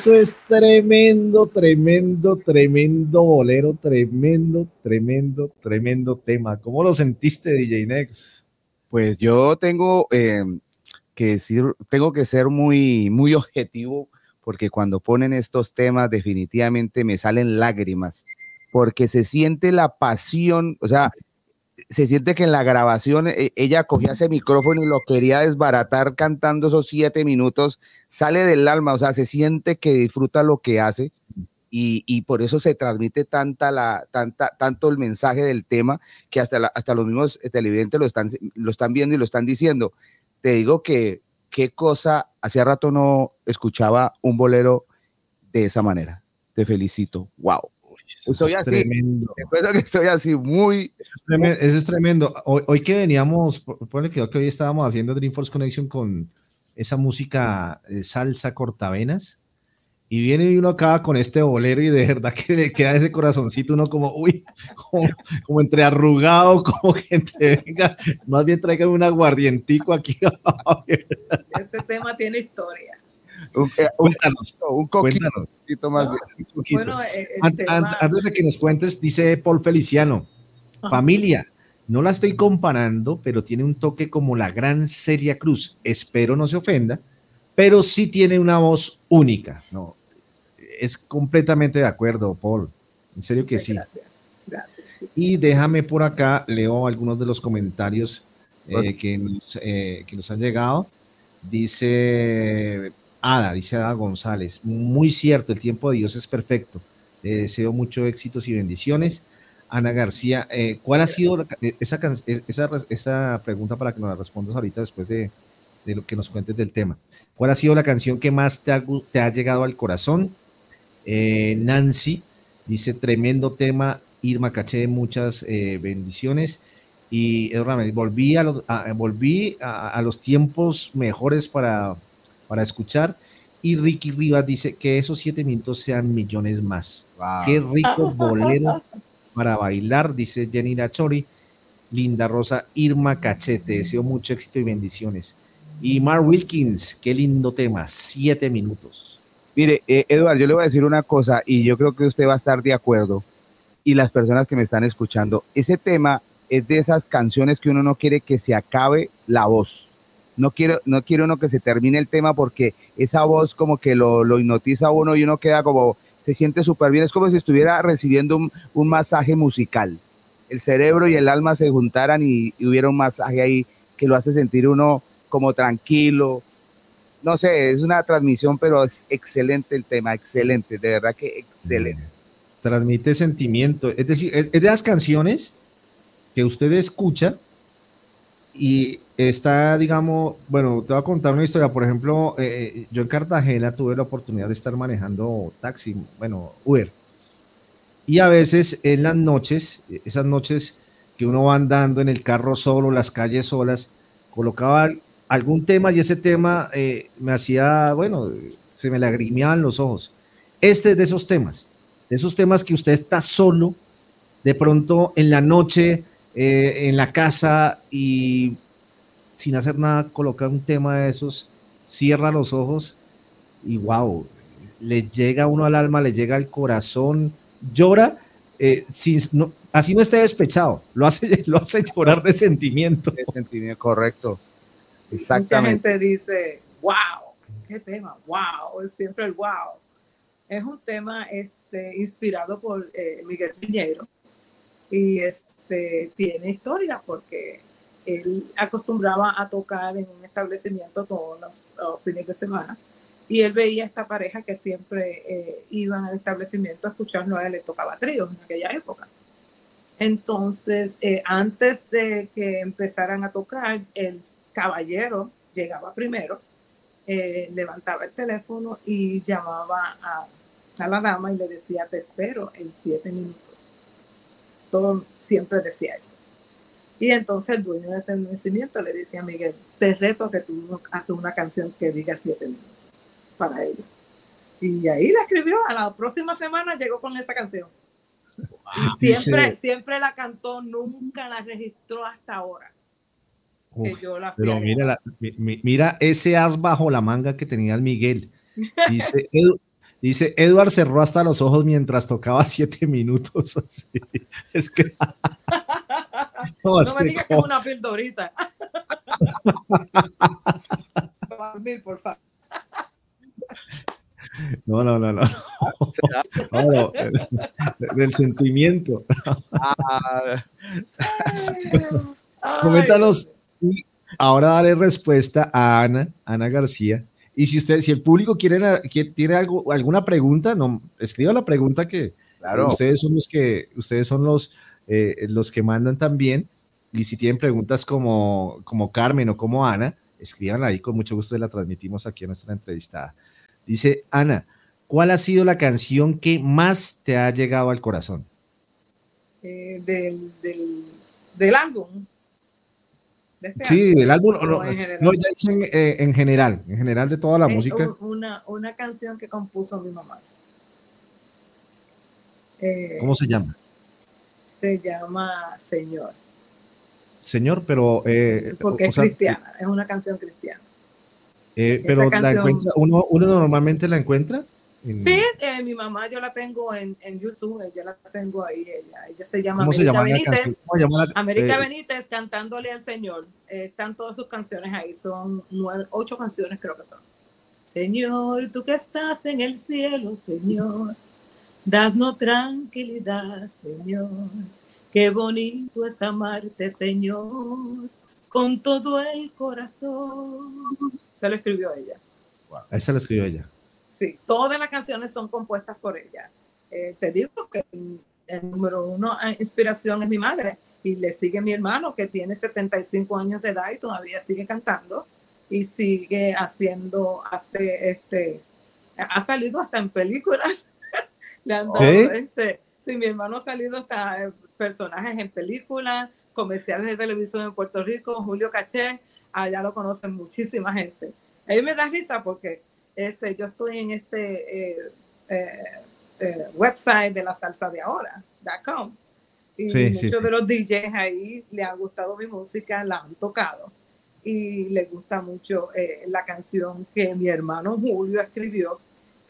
Eso es tremendo, tremendo, tremendo bolero, tremendo, tremendo, tremendo tema. ¿Cómo lo sentiste, DJ Nex? Pues yo tengo eh, que decir, tengo que ser muy, muy objetivo porque cuando ponen estos temas definitivamente me salen lágrimas porque se siente la pasión, o sea, se siente que en la grabación eh, ella cogía ese micrófono y lo quería desbaratar cantando esos siete minutos, sale del alma, o sea, se siente que disfruta lo que hace y, y por eso se transmite tanta la, tanta, tanto el mensaje del tema que hasta, la, hasta los mismos televidentes lo están, lo están viendo y lo están diciendo. Te digo que qué cosa, hacía rato no escuchaba un bolero de esa manera. Te felicito. Wow. Estoy así, tremendo. que estoy así muy. Eso es tremendo. Eso es tremendo. Hoy, hoy, que veníamos, ponle que hoy estábamos haciendo Dreamforce Connection con esa música salsa cortavenas. Y viene uno acá con este bolero y de verdad que le queda ese corazoncito uno como, uy, como, como entre arrugado, como que entre, venga, más bien traigan un aguardientico aquí. Ese tema tiene historia. Un, eh, cuéntanos, un poquito más. No, bueno, eh, antes, tema... antes de que nos cuentes, dice Paul Feliciano, Ajá. familia, no la estoy comparando, pero tiene un toque como la gran Celia Cruz. Espero no se ofenda, pero sí tiene una voz única. No, es completamente de acuerdo, Paul. En serio que sí. Gracias, gracias. Y déjame por acá, leo algunos de los comentarios eh, que, nos, eh, que nos han llegado. Dice Ada, dice Ada González, muy cierto, el tiempo de Dios es perfecto. Le deseo muchos éxitos y bendiciones. Ana García, eh, ¿cuál ha sido la, esa, esa, esa, pregunta para que nos la respondas ahorita después de, de, lo que nos cuentes del tema? ¿Cuál ha sido la canción que más te ha, te ha llegado al corazón? Eh, Nancy dice, tremendo tema, Irma Caché, muchas eh, bendiciones. Y volví, a los, a, volví a, a los tiempos mejores para para escuchar. Y Ricky Rivas dice que esos siete minutos sean millones más. Wow. Qué rico bolero para bailar, dice Jenny Nachori. Linda Rosa, Irma Cachete, deseo mucho éxito y bendiciones. Y Mark Wilkins, qué lindo tema, siete minutos. Mire, eh, Eduardo, yo le voy a decir una cosa y yo creo que usted va a estar de acuerdo y las personas que me están escuchando. Ese tema es de esas canciones que uno no quiere que se acabe la voz no quiero, no quiero uno que se termine el tema porque esa voz como que lo, lo hipnotiza a uno y uno queda como, se siente súper bien, es como si estuviera recibiendo un, un, masaje musical. El cerebro y el alma se juntaran y, y, hubiera un masaje ahí que lo hace sentir uno como tranquilo. No sé, es una transmisión, pero es excelente el tema, excelente, de verdad que excelente. Transmite sentimiento, es decir, es de las canciones que usted escucha y está, digamos, bueno, te voy a contar una historia. Por ejemplo, eh, yo en Cartagena tuve la oportunidad de estar manejando taxi, bueno, Uber. Y a veces en las noches, esas noches que uno va andando en el carro solo, las calles solas, colocaba algún tema y ese tema eh, me hacía, bueno, se me lagrimeaban los ojos. Este es de esos temas, de esos temas que usted está solo, de pronto en la noche eh, en la casa y sin hacer nada colocar un tema de esos, cierra los ojos y wow, le llega uno al alma, le llega al corazón, llora, eh, sin, no, así no esté despechado, lo hace, lo hace llorar de sentimiento. De sentimiento, correcto. Exactamente. Mucha gente dice, wow, qué tema, wow, es siempre el wow. Es un tema este, inspirado por eh, Miguel Piñero y este, tiene historia porque él acostumbraba a tocar en un establecimiento todos los fines de semana y él veía a esta pareja que siempre eh, iban al establecimiento a escucharlo a él, le tocaba tríos en aquella época. Entonces, eh, antes de que empezaran a tocar, el caballero llegaba primero, eh, levantaba el teléfono y llamaba a la dama y le decía, te espero en siete minutos todo siempre decía eso. Y entonces el dueño del establecimiento le decía a Miguel, te reto a que tú haces una canción que diga siete minutos para ella. Y ahí la escribió, a la próxima semana llegó con esa canción. Y siempre, siempre la cantó, nunca la registró hasta ahora. que Uf, yo la fui pero mira, la- mira ese as bajo la manga que tenía el Miguel. Dice, Edu- dice Edward cerró hasta los ojos mientras tocaba siete minutos. así. Es que. no, es me digas que es una pildorita. Dormir, por favor. no, no, no, no. No, no, del- del sentimiento. Coméntanos. Ahora daré respuesta a Ana, Ana García. Y si usted, si el público quiere, quiere- tiene algo, alguna pregunta, no, escriba la pregunta que claro. ustedes son los que, ustedes son los, eh, los que mandan también. Y si tienen preguntas como, como Carmen o como Ana, escríbanla ahí, con mucho gusto la transmitimos aquí a nuestra entrevistada. Dice Ana, ¿cuál ha sido la canción que más te ha llegado al corazón? eh, del, del, del álbum. De este Sí, del álbum, no, en general. no, ya es en, eh, en general, en general de toda la Es música. un- una, una canción que compuso mi mamá. Eh, ¿Cómo se llama? Se llama Señor, Señor, pero, eh, porque es sea, cristiana, es una canción cristiana. pero la encuentra, uno, uno normalmente la encuentra. En- Sí, eh, mi mamá yo la tengo en, en YouTube, yo la tengo ahí, ella, ella se llama ¿Cómo se América llama Benítez. América eh, Benítez cantándole al Señor. Eh, están todas sus canciones ahí, son nueve, ocho canciones creo que son. Señor, tú que estás en el cielo, Señor, dasnos tranquilidad, Señor. Qué bonito es amarte, Señor, con todo el corazón. Se lo escribió ella. Esa la escribió ella. Sí, todas las canciones son compuestas por ella. Eh, te digo que el número uno eh, inspiración es mi madre y le sigue mi hermano que tiene 75 años de edad y todavía sigue cantando y sigue haciendo, hace este, ha salido hasta en películas. le han dado, ¿Sí? este, sí, mi hermano ha salido hasta eh, personajes en películas, comerciales de televisión en Puerto Rico, Julio Caché, allá lo conocen muchísima gente. A mí me da risa porque este, yo estoy en este eh, eh, eh, website de la salsa de ahora, .com. Y Sí, muchos sí, sí. de los DJs ahí le ha gustado mi música, la han tocado. Y le gusta mucho eh, la canción que mi hermano Julio escribió,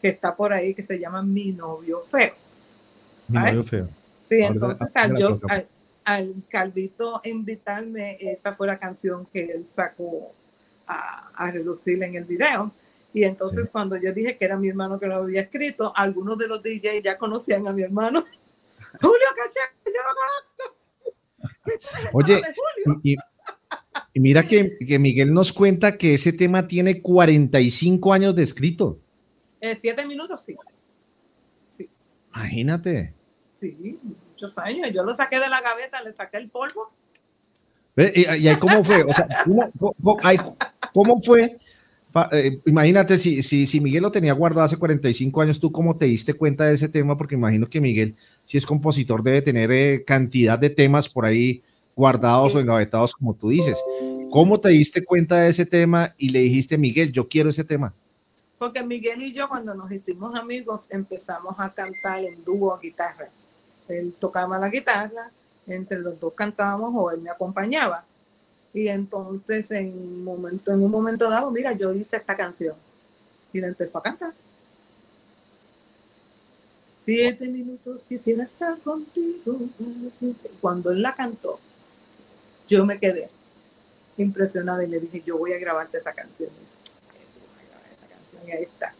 que está por ahí, que se llama Mi novio feo. Mi novio feo. Sí, Ahora- entonces al, yo- tocamos. al, al Calvito invitarme, esa fue la canción que él sacó a, a relucir en el video. Y entonces Sí. cuando yo dije que era mi hermano que lo había escrito, algunos de los DJs ya conocían a mi hermano. Julio Caché, yo lo conozco. Oye, y, y mira que, que Miguel nos cuenta que ese tema tiene 45 años de escrito. Eh, siete minutos, sí. Imagínate. Sí, muchos años. Yo lo saqué de la gaveta, le saqué el polvo. ¿Y, y ahí cómo fue? O sea, ¿cómo, cómo- cómo fue? Eh, imagínate si, si, si Miguel lo tenía guardado hace 45 años, ¿tú cómo te diste cuenta de ese tema? Porque imagino que Miguel, si es compositor, debe tener eh, cantidad de temas por ahí guardados Sí. o engavetados, como tú dices. ¿Cómo te diste cuenta de ese tema y le dijiste, Miguel, yo quiero ese tema? Porque Miguel y yo, cuando nos hicimos amigos, empezamos a cantar en dúo guitarra. Él tocaba la guitarra, entre los dos cantábamos o él me acompañaba. Y entonces, en un momento, en un momento dado, mira, yo hice esta canción. Y la empezó a cantar. Siete minutos quisiera estar contigo. Cuando él la cantó, yo me quedé impresionada y le dije, yo voy a grabarte esa canción. Y ahí está.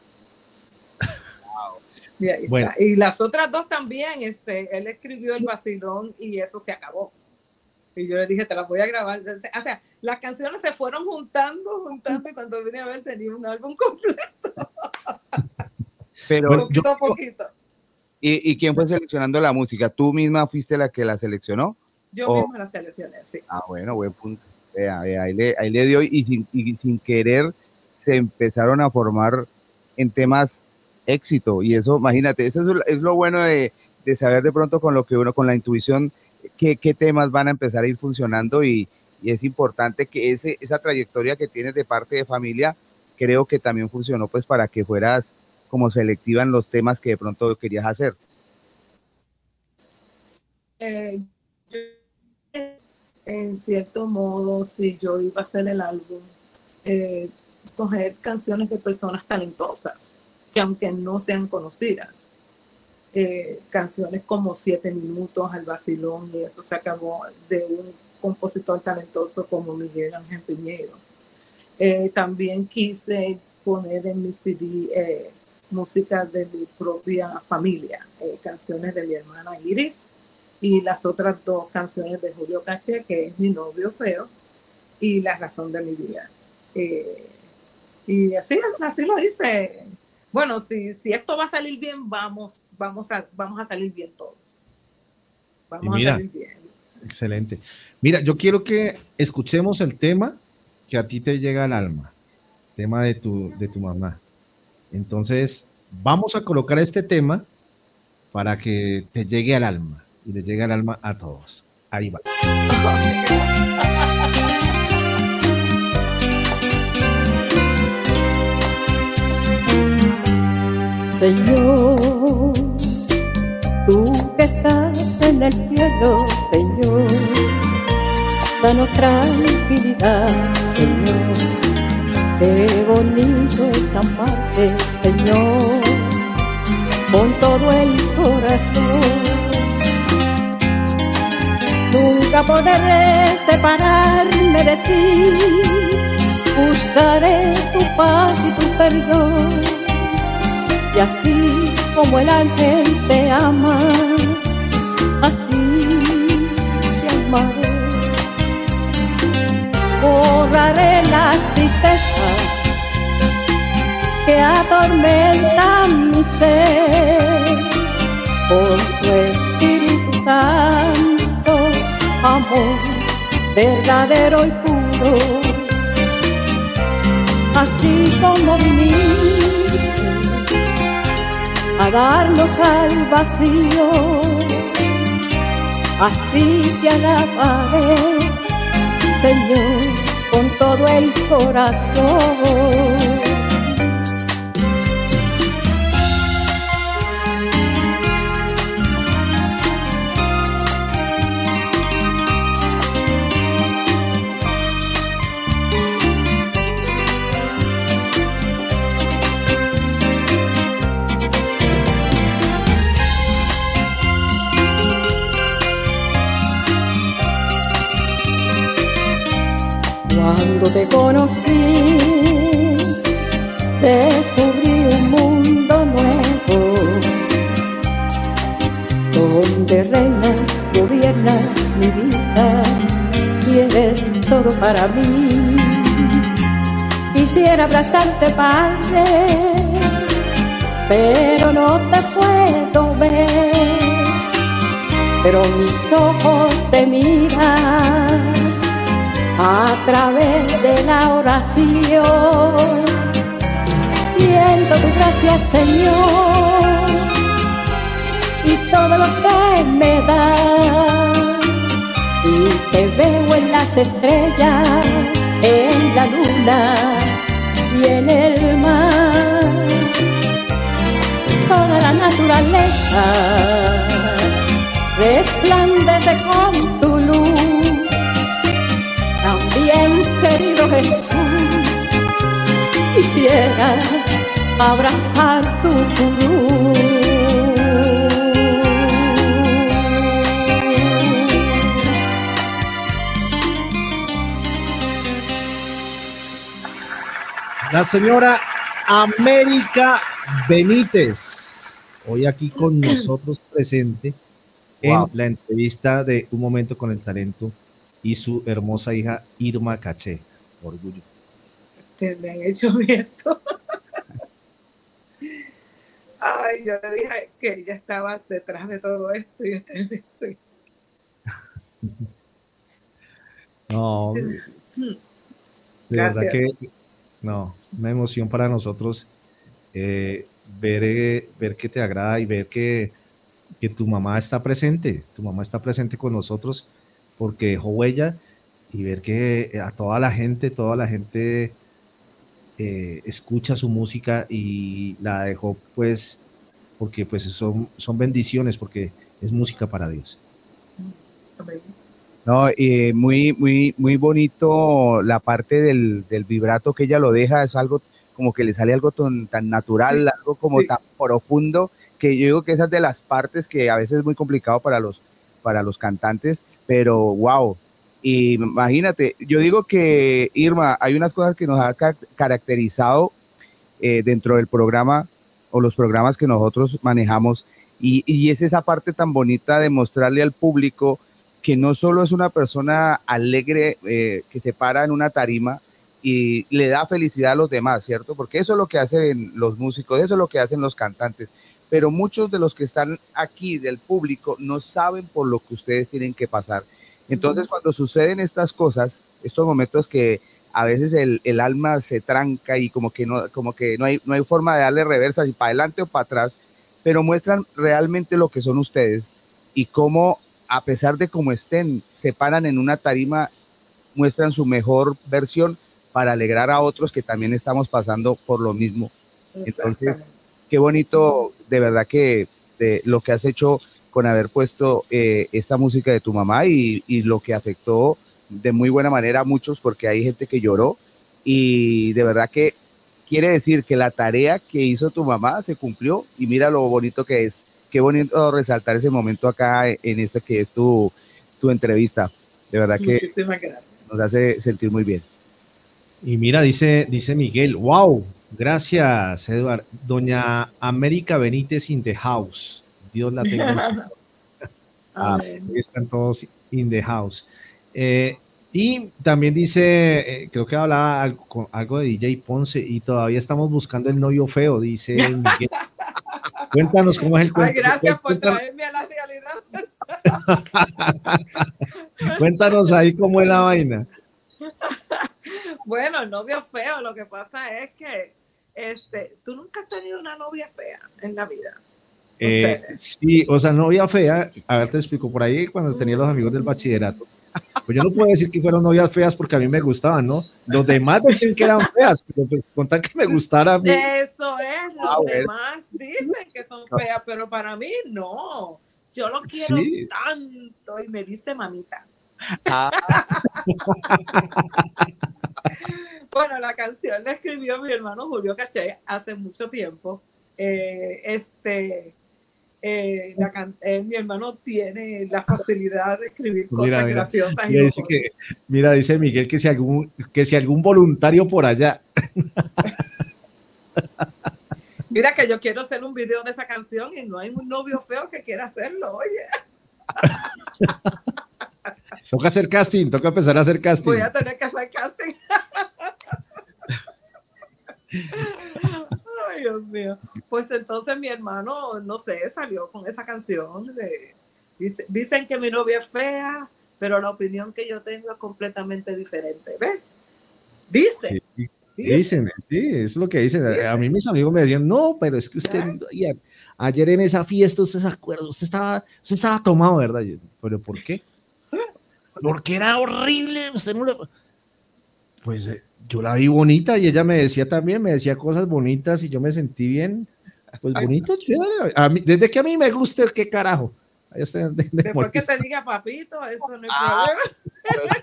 Y, ahí Bueno. está. y las otras dos también, este, él escribió el vacilón y eso se acabó. Y yo le dije, te las voy a grabar. O sea, las canciones se fueron juntando, juntando, y cuando vine a ver tenía un álbum completo, Pero, yo- poquito a poquito. ¿y, y quién fue seleccionando la música? ¿Tú misma fuiste la que la seleccionó? Yo misma las seleccioné, sí. Ah, bueno, buen punto. Vea, vea, ahí, le, ahí le dio y sin, y sin querer se empezaron a formar en temas éxito. Y eso, imagínate, eso es, lo- es lo bueno de, de saber de pronto con lo que uno, con la intuición, qué, qué temas van a empezar a ir funcionando y, y es importante que ese, esa trayectoria que tienes de parte de familia, creo que también funcionó pues para que fueras como selectiva en los temas que de pronto querías hacer. Eh, en cierto modo, si yo iba a hacer el álbum, eh, coger canciones de personas talentosas, que aunque no sean conocidas, eh, canciones como Siete Minutos, Al Vacilón, y eso se acabó de un compositor talentoso como Miguel Ángel Piñero. Eh, también quise poner en mi CD eh, música de mi propia familia, canciones de mi hermana Iris y las otras dos canciones de Julio Caché, que es mi novio feo, y La razón de mi vida. y así, así lo hice bueno, si, si esto va a salir bien, vamos, vamos, a, vamos a salir bien todos. Vamos mira, a salir bien. Excelente. Mira, yo quiero que escuchemos el tema que a ti te llega al alma, tema de tu, de tu mamá. Entonces, vamos a colocar este tema para que te llegue al alma y le llegue al alma a todos. Ahí va. Señor, tú que estás en el cielo, Señor, danos tranquilidad, Señor. Qué bonito es amarte, Señor, con todo el corazón. Nunca podré separarme de ti, buscaré tu paz y tu perdón y así como el ángel te ama, así te amaré. Borraré las tristezas que atormentan mi ser por tu Espíritu Santo, amor verdadero y puro. Así como viniste a darnos salvación. Así te alabaré, Señor, con todo el corazón. Cuando te conocí, descubrí un mundo nuevo, donde reinas, gobiernas mi vida y eres todo para mí. Quisiera abrazarte, Padre, pero no te puedo ver, pero mis ojos te miran a través de la oración. Siento tu gracia, Señor, y todo lo que me da. Y te veo en las estrellas, en la luna y en el mar. Toda la naturaleza resplandece con tu luz querido Jesús, quisiera abrazar tu cruz. La señora América Benítez, hoy aquí con nosotros presente en la entrevista de Un Momento con el Talento y su hermosa hija Irma Caché. Orgullo. Te me han hecho viento. Ay, yo le dije que ella estaba detrás de todo esto y usted sí. No, Sí. de Gracias. verdad que no, una emoción para nosotros eh, ver, eh, ver que te agrada y ver que, que tu mamá está presente, tu mamá está presente con nosotros porque dejó huella y ver que a toda la gente, toda la gente eh, escucha su música y la dejó pues porque pues son, son bendiciones porque es música para Dios. No, y muy, muy, muy bonito la parte del, del vibrato que ella lo deja, es algo como que le sale algo tan, tan natural, algo como sí. tan profundo, que yo digo que esas de las partes que a veces es muy complicado para los, para los cantantes, pero wow. Y imagínate, yo digo que Irma, hay unas cosas que nos ha ca- caracterizado eh, dentro del programa o los programas que nosotros manejamos, y, y es esa parte tan bonita de mostrarle al público que no solo es una persona alegre eh, que se para en una tarima y le da felicidad a los demás, ¿cierto? Porque eso es lo que hacen los músicos, eso es lo que hacen los cantantes. Pero muchos de los que están aquí del público no saben por lo que ustedes tienen que pasar. Entonces, cuando suceden estas cosas, estos momentos que a veces el, el alma se tranca y como que no, como que no hay, no hay forma de darle reversa, si para adelante o para atrás, pero muestran realmente lo que son ustedes y cómo, a pesar de cómo estén, se paran en una tarima, muestran su mejor versión para alegrar a otros que también estamos pasando por lo mismo. Entonces, qué bonito, de verdad que de lo que has hecho con haber puesto eh, esta música de tu mamá y, y lo que afectó de muy buena manera a muchos porque hay gente que lloró y de verdad que quiere decir que la tarea que hizo tu mamá se cumplió y mira lo bonito que es. Qué bonito resaltar ese momento acá en este que es tu, tu entrevista. De verdad que Muchísimas gracias. nos hace sentir muy bien. Y mira, dice, dice Miguel, wow, gracias, Eduard. Doña América Benítez in the house. Dios la tenga en su Ah, Amén. Están todos in the house. Eh, y también dice, eh, creo que hablaba algo, de DJ Ponce y todavía estamos buscando el novio feo, dice Miguel. Cuéntanos cómo es el Ay, cuento. gracias por cuéntanos, traerme a la realidad. cuéntanos ahí cómo es la vaina. Bueno, el novio feo, lo que pasa es que este, tú nunca has tenido una novia fea en la vida. Eh, sí, o sea, novia fea, a ver, te explico, por ahí cuando tenía los amigos del bachillerato, pues yo no puedo decir que fueron novias feas porque a mí me gustaban, ¿no? Los demás decían que eran feas, pero pues, con tal que me gustara a mí, Eso es, los Ah, demás dicen que son feas, pero para mí no. Yo lo quiero Sí. tanto y me dice mamita. Ah, Bueno, la canción la escribió mi hermano Julio Caché hace mucho tiempo. Eh, este, eh, la eh, mi hermano tiene la facilidad de escribir cosas Mira, mira, graciosas y mira, dice que, mira, dice Miguel que si algún, que si algún voluntario por allá, Mira que yo quiero hacer un video de esa canción y no hay un novio feo que quiera hacerlo, oye. toca hacer casting, toca empezar a hacer casting. Voy a tener que hacer casting. Ay, Dios mío. Pues entonces mi hermano, no sé, salió con esa canción. De, dice- dicen que mi novia es fea, pero la opinión que yo tengo es completamente diferente. ¿Ves? Dicen. Sí. dicen. Sí, es lo que dicen. A mí mis amigos me decían, no, pero es que usted, ayer, ayer en esa fiesta, usted se acuerda, usted estaba, usted estaba tomado, ¿verdad? Yo, pero ¿por qué? Porque era horrible, usted no le... Pues eh, yo la vi bonita y ella me decía también, me decía cosas bonitas y yo me sentí bien, pues bonito, chévere. A mí, desde que a mí me guste, ¿qué carajo? Ahí está, de- de Después que molestar. te diga papito, eso no hay Ah. problema.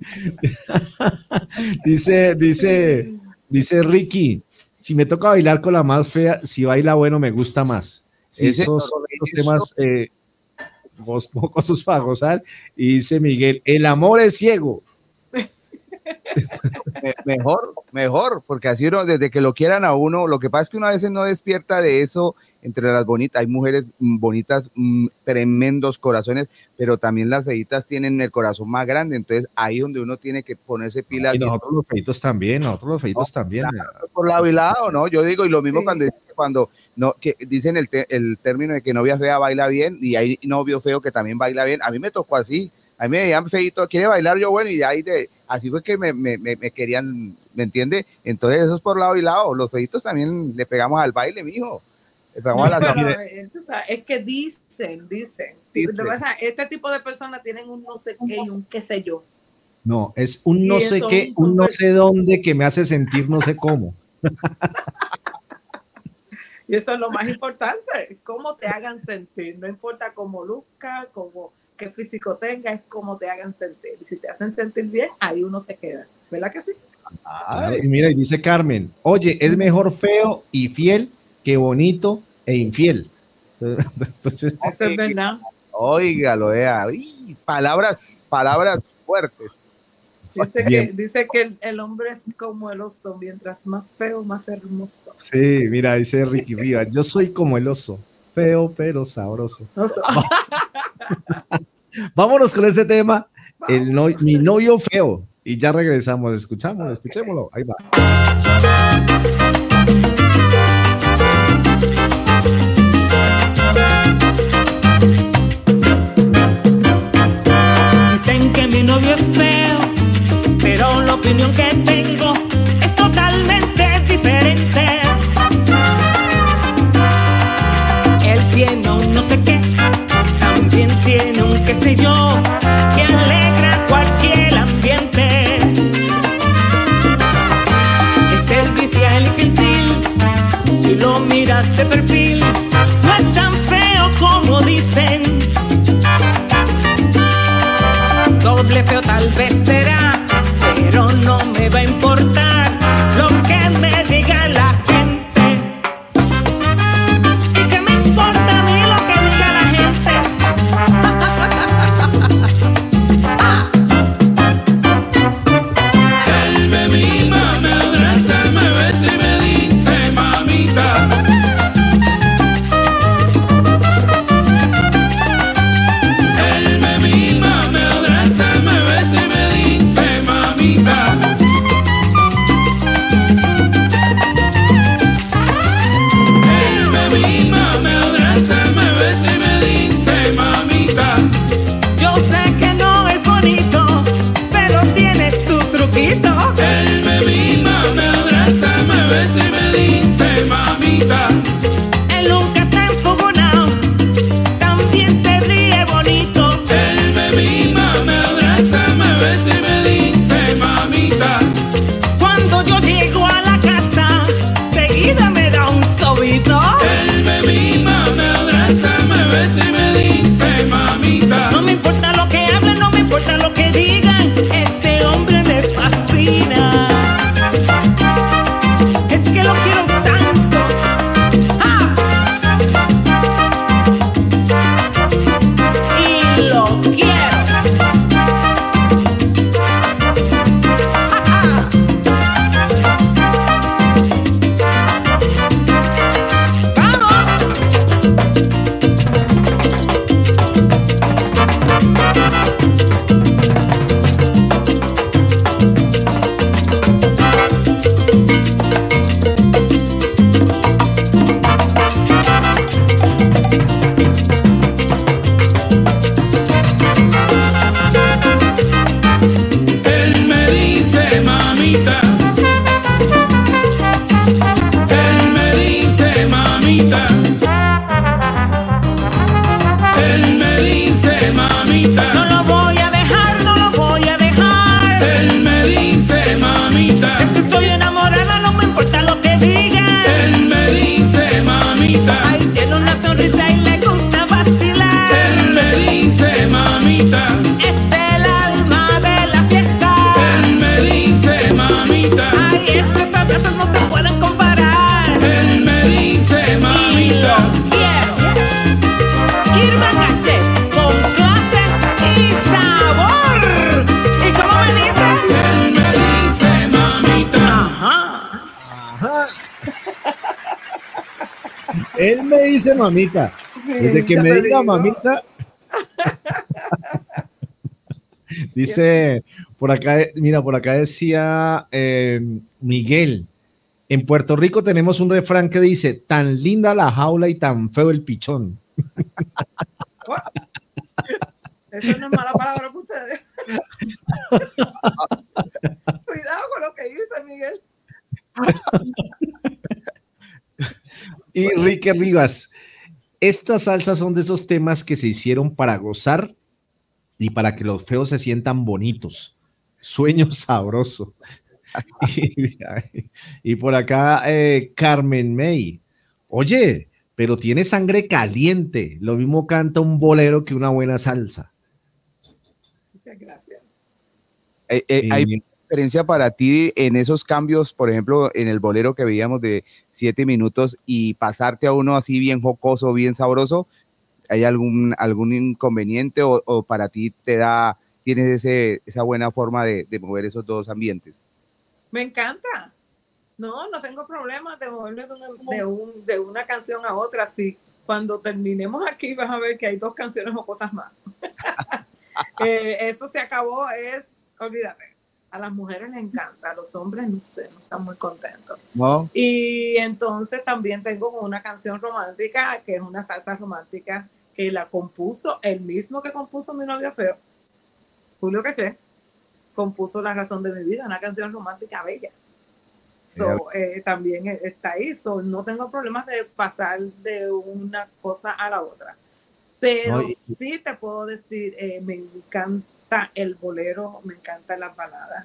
dice, dice, dice Ricky, si me toca bailar con la más fea, si baila bueno me gusta más. Sí, Esos son los temas eh, para gozar. Y dice Miguel, el amor es ciego. Me- mejor, mejor, porque así uno, desde que lo quieran a uno, lo que pasa es que uno a veces no despierta de eso entre las bonitas. Hay mujeres mm, bonitas, mm, tremendos corazones, pero también las feitas tienen el corazón más grande. Entonces ahí donde uno tiene que ponerse pilas Y y nosotros los feitos también, nosotros los feitos también. por lado y lado, ¿no? Yo digo, y lo mismo Sí, cuando, sí. cuando no, que dicen el, te- el término de que novia fea baila bien y hay novio feo que también baila bien. A mí me tocó así. A mí me veían feito, quiere bailar yo, bueno, y de ahí de, así fue que me, me, me, me querían, ¿me entiende? Entonces eso es por lado y lado. Los feitos también le pegamos al baile, mijo. Le pegamos a la Pero, eh, es que dicen, dicen. Pasa, Este tipo de personas tienen un no sé qué y un qué sé yo. No, es un no sé qué, un no sé dónde que me hace sentir no sé cómo. Y eso es lo más importante, cómo te hagan sentir. No importa cómo luzca, cómo, qué físico tenga, es cómo te hagan sentir. Y si te hacen sentir bien, ahí uno se queda. ¿Verdad que sí? Ay, y mira, y dice Carmen, oye, es mejor feo y fiel que bonito e infiel. Entonces, Eso es verdad. Óigalo, vea. Uy, palabras, palabras fuertes. Dice que, dice que el, el hombre es como el oso, mientras más feo, más hermoso. sí, mira, dice Ricky Rivas, yo soy como el oso, feo pero sabroso. Oso. Vámonos con este tema, el no- mi novio feo. Y ya regresamos, escuchamos, escuchémoslo. Ahí va. Dicen que mi novio es feo, pero la opinión que tengo miras de perfil, no es tan feo como dicen. Doble feo tal vez será, pero no me va a importar mamita. Sí, Desde que me diga digo. mamita. Dice por acá, mira, por acá decía eh, Miguel. En Puerto Rico tenemos un refrán que dice: tan linda la jaula y tan feo el pichón. Eso no es mala palabra para ustedes. Cuidado con lo que dice Miguel. Y Enrique Rivas, estas salsas son de esos temas que se hicieron para gozar y para que los feos se sientan bonitos. Sueño sabroso. Y, y por acá, eh, Carmen May. Oye, pero tiene sangre caliente. Lo mismo canta un bolero que una buena salsa. Muchas gracias. Eh, eh, ¿Hay Y- diferencia para ti en esos cambios, por ejemplo, en el bolero que veíamos de siete minutos y pasarte a uno así bien jocoso, bien sabroso? ¿Hay algún, algún inconveniente o, o para ti te da, tienes ese, esa buena forma de, de mover esos dos ambientes? Me encanta. No, no tengo problema de moverme de, un- de un- de una canción a otra. Sí, cuando terminemos aquí vas a ver que hay dos canciones o cosas más. Eh, eso se acabó, es, olvídate. A las mujeres les encanta, a los hombres no sé, no están muy contentos. ¿No? Y entonces también tengo una canción romántica, que es una salsa romántica, que la compuso el mismo que compuso mi novio feo, Julio Caché, compuso La razón de mi vida, una canción romántica bella. So, eh, también e- está ahí, so, no tengo problemas de pasar de una cosa a la otra. Pero No, y- sí te puedo decir, eh, me encanta el bolero, me encantan las baladas,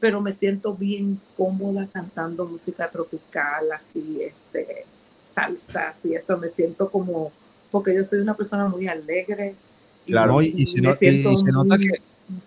pero me siento bien cómoda cantando música tropical, así, este, salsas y eso, me siento como, porque yo soy una persona muy alegre. Claro, y- y se no- y- nota que-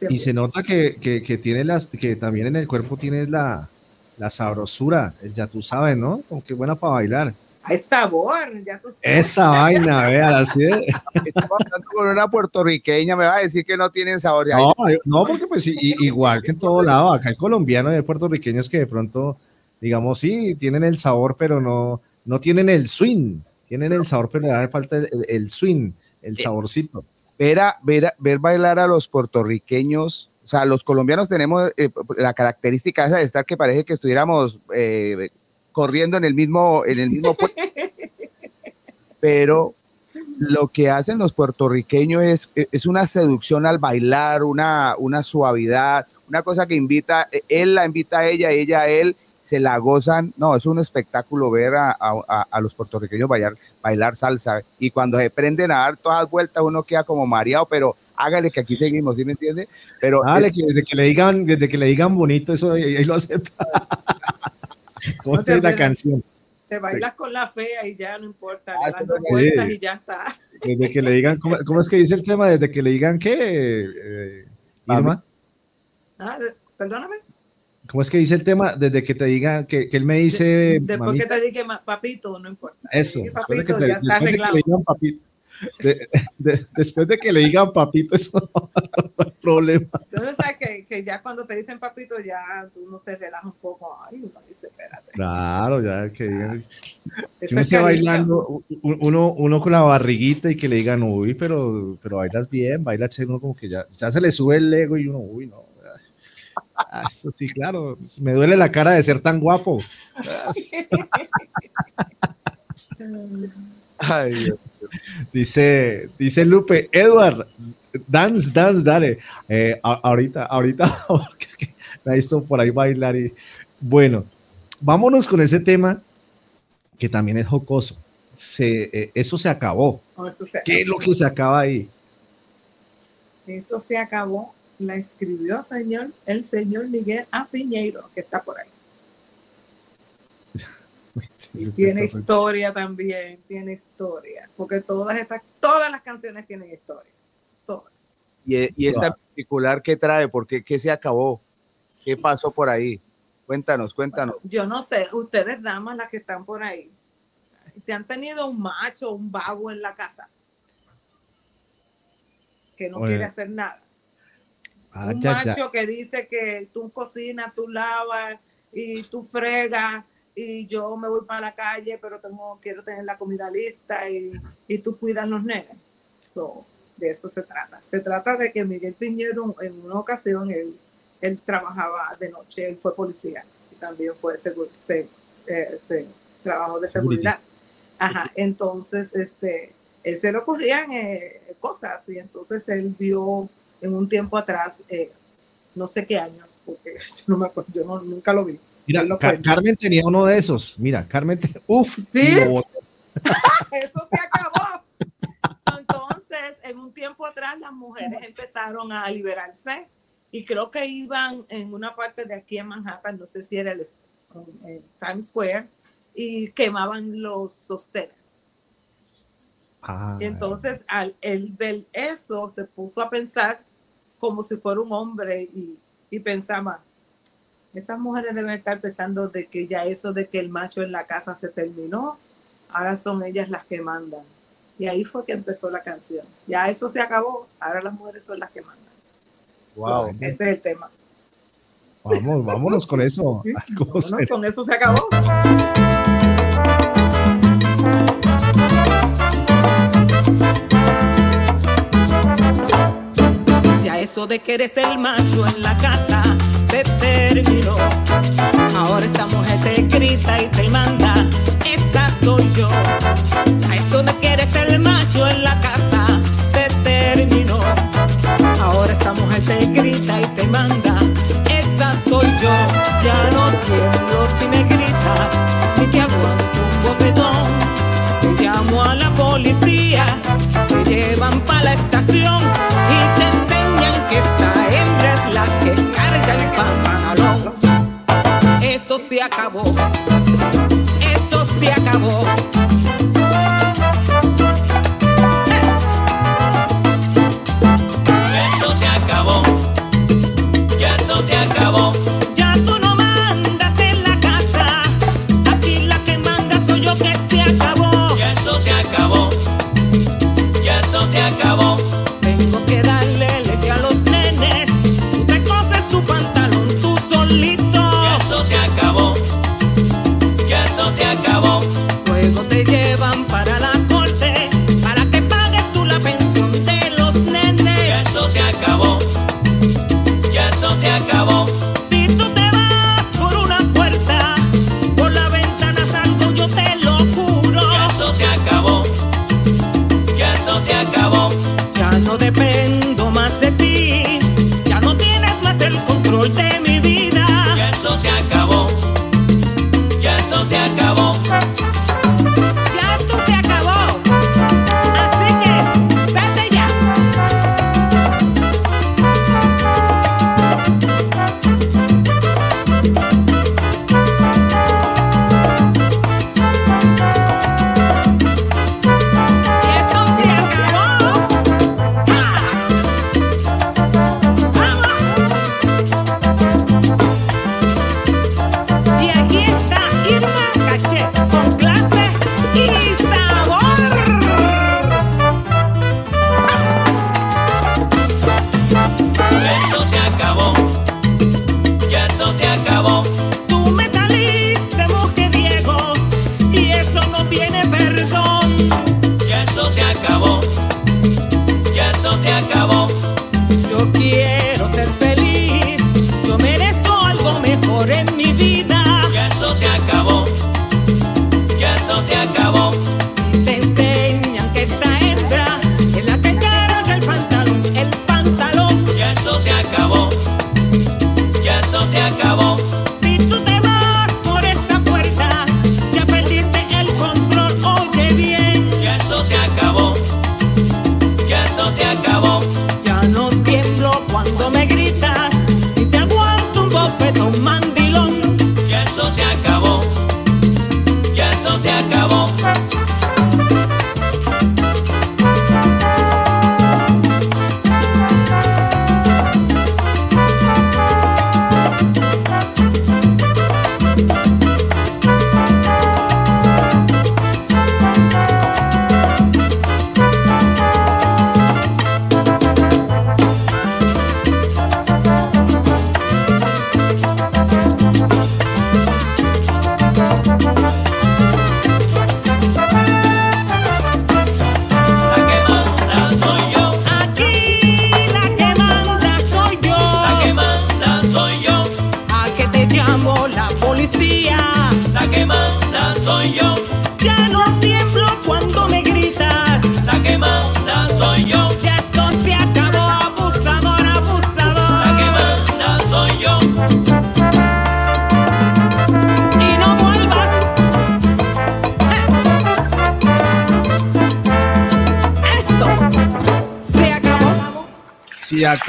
Y se nota que, que, que tiene las, que también en el cuerpo tienes la, la sabrosura, ya tú sabes, ¿no? Como que buena para bailar. Hay sabor, ya tú sabes. Esa vaina, vea, así es. Estamos hablando con una puertorriqueña, me va a decir que no tienen sabor. No, no, porque pues igual que en todo lado, acá hay colombianos y hay puertorriqueños que de pronto, digamos, sí, tienen el sabor, pero no, no tienen el swing, tienen el sabor, pero le da falta el, el swing, el saborcito. ver, a- ver, a- ver bailar a los puertorriqueños, o sea, los colombianos tenemos eh, la característica esa de estar que parece que estuviéramos eh, corriendo en el mismo, en el mismo puerto. pero lo que hacen los puertorriqueños es, es una seducción al bailar, una, una suavidad, una cosa que invita, él la invita a ella, ella a él, se la gozan. No, es un espectáculo ver a, a- a los puertorriqueños bailar, bailar salsa. Y cuando se prenden a dar todas las vueltas, uno queda como mareado, pero hágale que aquí seguimos, ¿sí me entiende? Pero Dale, que desde que le digan, desde que le digan bonito, eso ahí lo acepta. ¿Cómo te la canción? Te bailas con la fea y ya no importa, Ah, le das dos sí. vueltas y ya está. Desde que le digan, ¿cómo, cómo es que dice el tema? Desde que le digan qué, eh, Irma? Ah, perdóname. ¿Cómo es que dice el tema? Desde que te digan, que, que él me dice, Después mami, que te dije ma- papito, no importa. eso, después de que, papito, te- ya está que le digan papito, de- de- después de que le digan papito, eso no problema. No sabes que, que ya cuando te dicen papito, ya tú no se relaja un poco. Ay, uno dice, espérate. Claro, ya que digan, si Eso uno es cariño. bailando, uno, uno con la barriguita y que le digan, uy, pero, pero bailas bien, baila chévere, uno como que ya, ya se le sube el ego y uno, uy, no. ah, esto sí, claro, me duele la cara de ser tan guapo. Sí. Ay, Dios. Dice, dice Lupe, Edward, dance, dance, dale. Eh, a- ahorita, ahorita, porque es que me ha visto por ahí bailar y bueno, vámonos con ese tema que también es jocoso. Se, eh, eso se acabó. No, eso, se, ¿Qué es lo que se acaba ahí? eso se acabó. La escribió señor, el señor Miguel A. Piñeiro, que está por ahí. Y tiene historia también, tiene historia. Porque todas estas, todas las canciones tienen historia. Todas. Y, y esta particular, ¿qué trae? ¿Por qué, se acabó? ¿Qué pasó por ahí? Cuéntanos, cuéntanos. Yo no sé, ustedes damas las que están por ahí, ¿te han tenido un macho, un vago en la casa? Que no quiere hacer nada. Ah, un ya, ya. macho que dice que tú cocinas, tú lavas y tú fregas y yo me voy para la calle, pero tengo, quiero tener la comida lista y, y tú cuidas los nenes. So, de eso se trata. Se trata de que Miguel Piñero en una ocasión él, él trabajaba de noche, él fue policía y también fue se, eh, se- trabajo de seguridad. Ajá, entonces este, él se le ocurrían eh, cosas y entonces él vio en un tiempo atrás, eh, no sé qué años, porque yo no me acuerdo, yo no- nunca lo vi. Mira, no Car Carmen tenía uno de esos. Mira, Carmen, uff, ¿Sí? Eso se acabó. Entonces, en un tiempo atrás, las mujeres empezaron a liberarse y creo que iban en una parte de aquí en Manhattan, no sé si era el, eh, Times Square, y quemaban los sostenes. Ah. Entonces, al ver eso, se puso a pensar como si fuera un hombre y pensaba, esas mujeres deben estar pensando de que ya eso de que el macho en la casa se terminó, ahora son ellas las que mandan. Y ahí fue que empezó la canción. Ya eso se acabó, ahora las mujeres son las que mandan. Wow. Ese es el tema. Vamos, vámonos con eso. vámonos, con eso se acabó. Ya eso de que eres el macho en la casa se terminó. Ahora esta mujer te grita y te manda, esta soy yo. Ya eso de que eres el macho en la casa se terminó. Ahora esta mujer te grita y te manda, esta soy yo. Ya no tiemblo si me gritas, ni te aguanto un bofetón. Te llamo a la policía, te llevan para la estación. acabó.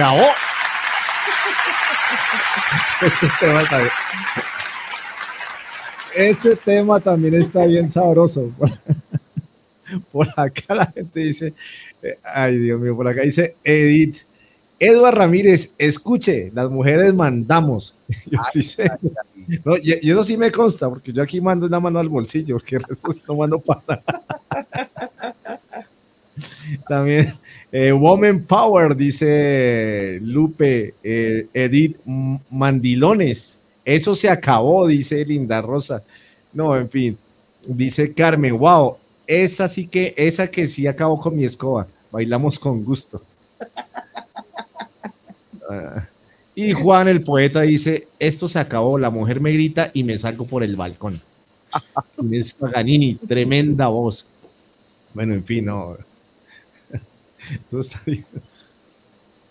acabó. Ese tema, está. Ese tema también está bien sabroso. Por acá la gente dice, eh, ay Dios mío, por acá dice Edith. Eduard Ramírez, escuche, las mujeres mandamos. Yo, ay, sí sé. Yo, sí me consta, porque yo aquí mando una mano al bolsillo, porque el resto no mando para. También eh, Woman Power, dice Lupe, eh, Edith Mandilones. Eso se acabó, dice Linda Rosa. No, en fin, dice Carmen, wow, esa sí que, esa que sí acabó con mi escoba. Bailamos con gusto. Ah, y Juan, el poeta, dice: Esto se acabó, la mujer me grita y me salgo por el balcón. Inés Paganini, tremenda voz. Bueno, en fin, no. Eso está bien.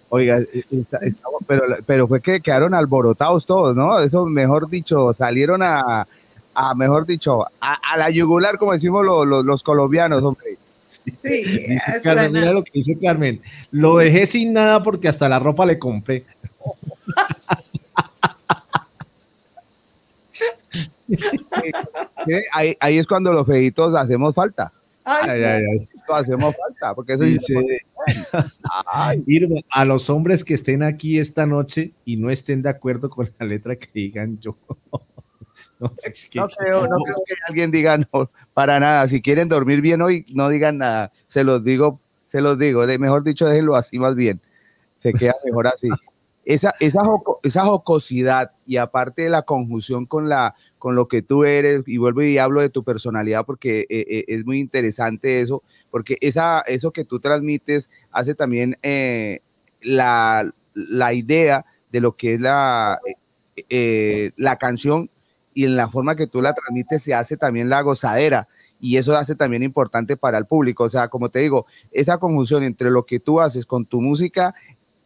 Oiga, eh, está- pero, pero fue que quedaron alborotados todos, ¿no? Eso, mejor dicho, salieron a, a mejor dicho, a, a la yugular, como decimos los, los, los colombianos, hombre. Sí, Dice eh, Carmen, mira lo que dice Carmen. Lo dejé sin nada porque hasta la ropa le compré. ¿Sí? Ahí, ahí es cuando los feitos hacemos falta. Ay, Ay, ay, ay. Hacemos falta, porque eso Dice, Ay, Irma, a los hombres que estén aquí esta noche y no estén de acuerdo con la letra que digan yo. No, es que- no creo, no creo que alguien diga no, para nada. Si quieren dormir bien hoy, no digan nada. Se los digo, se los digo. De, mejor dicho, déjenlo así más bien. Se queda mejor así. Esa, esa, joco- esa jocosidad y aparte de la conjunción con, la, con lo que tú eres, y vuelvo y hablo de tu personalidad porque eh, eh, es muy interesante eso, porque esa, eso que tú transmites hace también eh, la, la idea de lo que es la, la canción y en la forma que tú la transmites se hace también la gozadera y eso hace también importante para el público. O sea, como te digo, esa conjunción entre lo que tú haces con tu música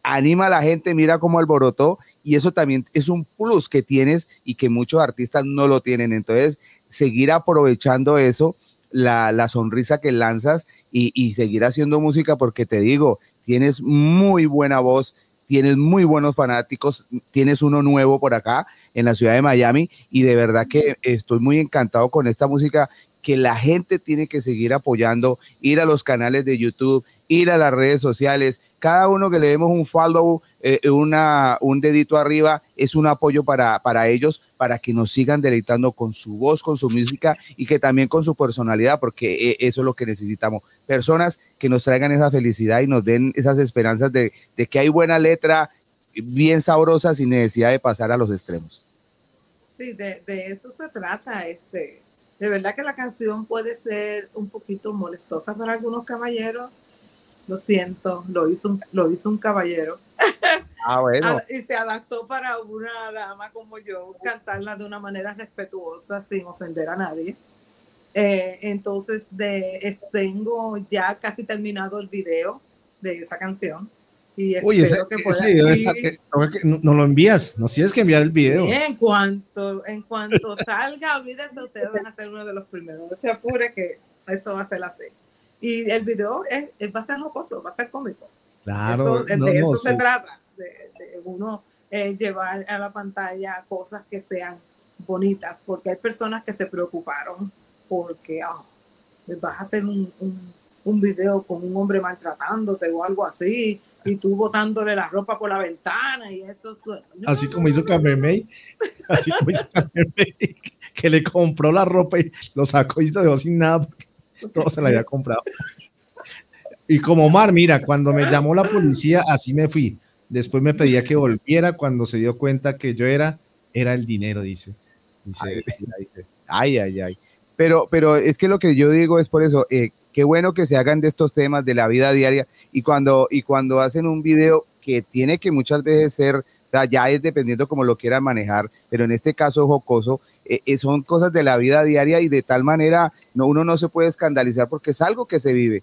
anima a la gente, mira cómo alborotó y eso también es un plus que tienes y que muchos artistas no lo tienen. Entonces, seguir aprovechando eso, la, la sonrisa que lanzas y, y seguir haciendo música porque te digo, tienes muy buena voz, tienes muy buenos fanáticos, tienes uno nuevo por acá en la ciudad de Miami y de verdad que estoy muy encantado con esta música que la gente tiene que seguir apoyando, ir a los canales de YouTube, ir a las redes sociales, cada uno que le demos un follow, eh, un dedito arriba, es un apoyo para, para ellos, para que nos sigan deleitando con su voz, con su música y que también con su personalidad, porque eh, eso es lo que necesitamos. Personas que nos traigan esa felicidad y nos den esas esperanzas de, de que hay buena letra, bien sabrosa, sin necesidad de pasar a los extremos. Sí, de, de eso se trata. Este, de verdad que la canción puede ser un poquito molestosa para algunos caballeros. Lo siento, lo hizo un, lo hizo un caballero. Ah, bueno. Y se adaptó para una dama como yo, cantarla de una manera respetuosa, sin ofender a nadie. Eh, entonces, de, es- tengo ya casi terminado el video de esa canción. Y Uy, ese, espero que pueda. ese eh, no, que no- no lo envías, nos tienes que enviar el video. En cuanto, en cuanto salga, olvídese, ustedes van a ser uno de los primeros. No se apure que eso va a ser así. Y el video es, es- va a ser jocoso, va a ser cómico. Claro, Eso- de no, eso no, se sí. trata, de, de uno eh, llevar a la pantalla cosas que sean bonitas, porque hay personas que se preocuparon porque ah, vas a hacer un, un, un video con un hombre maltratándote o algo así, y tú botándole la ropa por la ventana y eso suena. Así como hizo Carmen May, así como hizo Carmen May, que le compró la ropa y lo sacó y lo dejó sin nada porque todo se la había comprado. Y como Omar, mira, cuando me llamó la policía, así me fui. Después me pedía que volviera cuando se dio cuenta que yo era, era el dinero, dice. Dice, Ay, ay, ay. Pero, pero es que lo que yo digo es por eso, eh, qué bueno que se hagan de estos temas de la vida diaria y cuando, y cuando hacen un video que tiene que muchas veces ser, o sea, ya es dependiendo como lo quieran manejar, pero en este caso jocoso, eh, eh, son cosas de la vida diaria y de tal manera no, uno no se puede escandalizar porque es algo que se vive.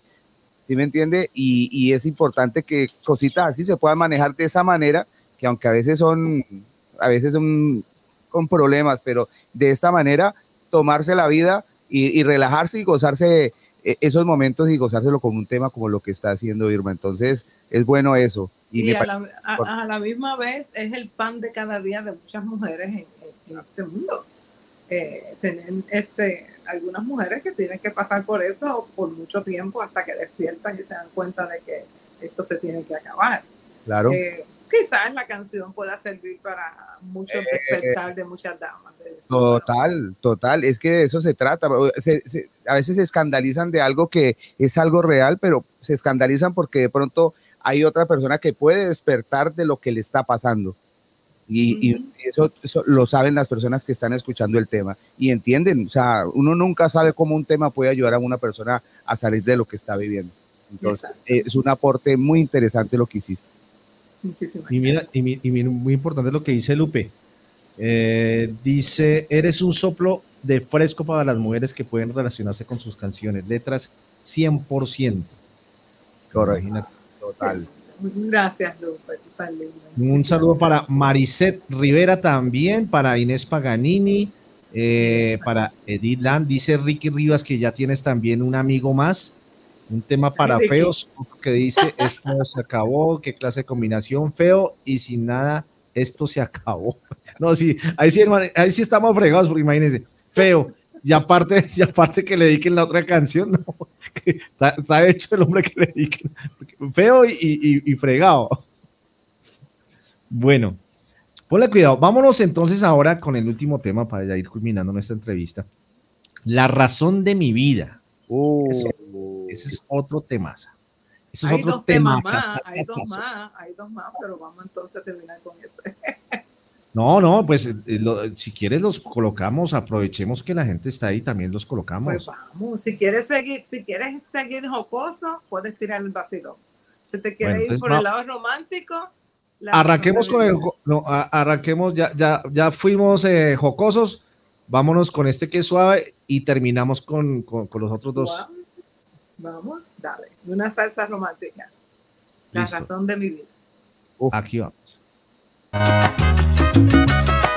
¿Sí me entiende? Y, y es importante que cositas así se puedan manejar de esa manera, que aunque a veces son, a veces son con problemas, pero de esta manera tomarse la vida y, y relajarse y gozarse eh, esos momentos y gozárselo con un tema como lo que está haciendo Irma. Entonces, es bueno eso. Y, a la, a- a la misma vez es el pan de cada día de muchas mujeres en este mundo. Eh, tienen este, algunas mujeres que tienen que pasar por eso por mucho tiempo hasta que despiertan y se dan cuenta de que esto se tiene que acabar. Claro. Eh, quizás la canción pueda servir para mucho Eh, despertar de muchas damas. de eso. Total, total, es que de eso se trata. Se- se- a veces se escandalizan de algo que es algo real, pero se escandalizan porque de pronto hay otra persona que puede despertar de lo que le está pasando. Y, eso, eso lo saben las personas que están escuchando el tema y entienden. O sea, uno nunca sabe cómo un tema puede ayudar a una persona a salir de lo que está viviendo. Entonces, Exacto. eh, es un aporte muy interesante lo que hiciste. Muchísimas Y mira, y, mi- y mira, muy importante lo que dice Lupe. Eh, dice, eres un soplo de fresco para las mujeres que pueden relacionarse con sus canciones. Letras 100%. Correcto. Total. Gracias. Un saludo para Mariset Rivera también, para Inés Paganini, eh, para Edith Land. Dice Ricky Rivas que ya tienes también un amigo más. Un tema para Ricky. feos, que dice, esto se acabó, qué clase de combinación, feo y sin nada, esto se acabó. No, sí, ahí sí, hermano, ahí sí estamos fregados, porque imagínense, feo, y aparte, y aparte que le dediquen la otra canción, no, que está, está hecho el hombre que le dediquen, feo y, y- y fregado. Bueno, ponle cuidado. Vámonos entonces ahora con el último tema para ya ir culminando nuestra entrevista. La razón de mi vida. Uh, Ese es otro temaza. Ese es Hay otro dos temas más, hay dos más, hay dos más, pero vamos entonces a terminar con ese. No, no, pues eh, lo- si quieres los colocamos, aprovechemos que la gente está ahí, también los Pues colocamos. vamos, si quieres seguir, si quieres seguir jocoso, puedes tirar el vacilón. Si te quieres Bueno, ir por va- el lado romántico, la Arranquemos con el, no, arranquemos, ya, ya, ya fuimos eh, jocosos, vámonos con este que es suave y terminamos con, con- con los otros dos. Suave. Vamos, dale. Una salsa romántica. La Listo. razón de mi vida. Aquí vamos. Hiciste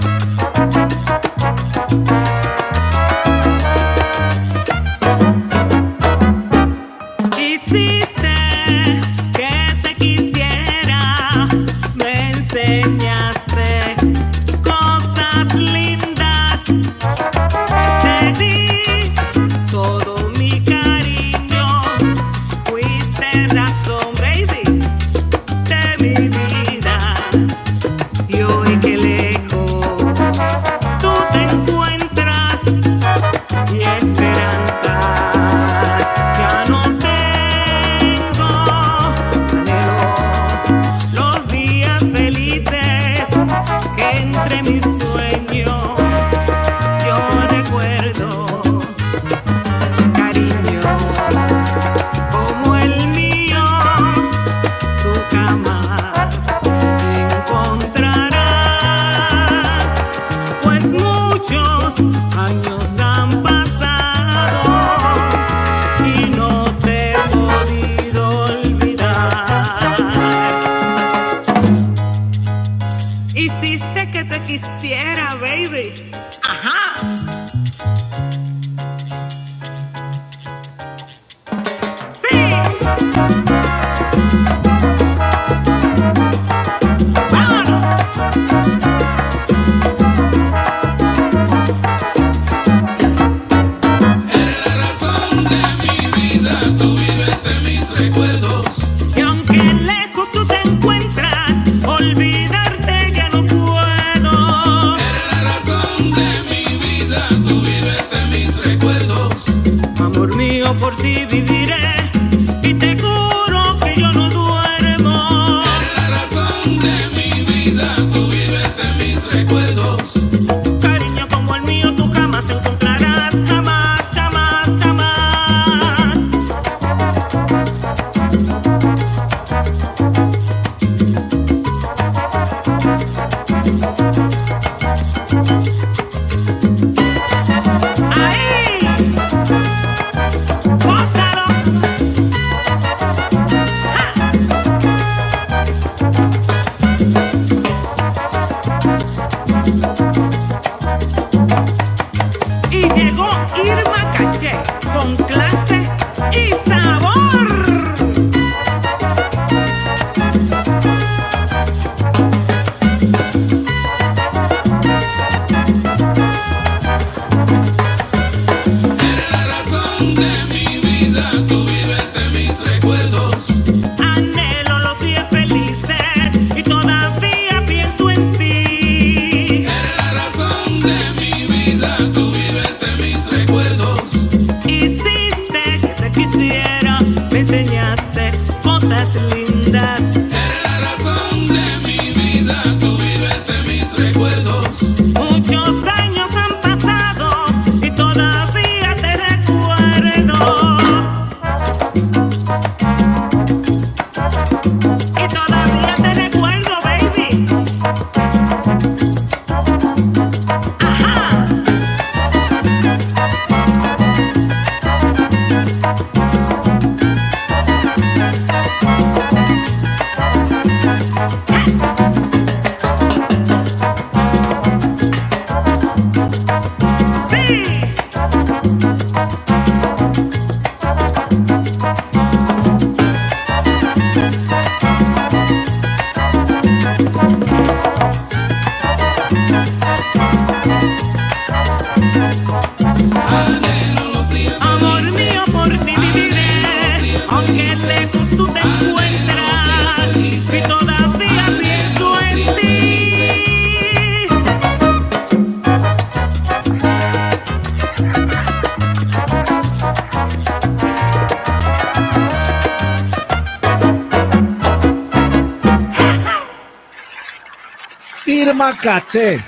Caché.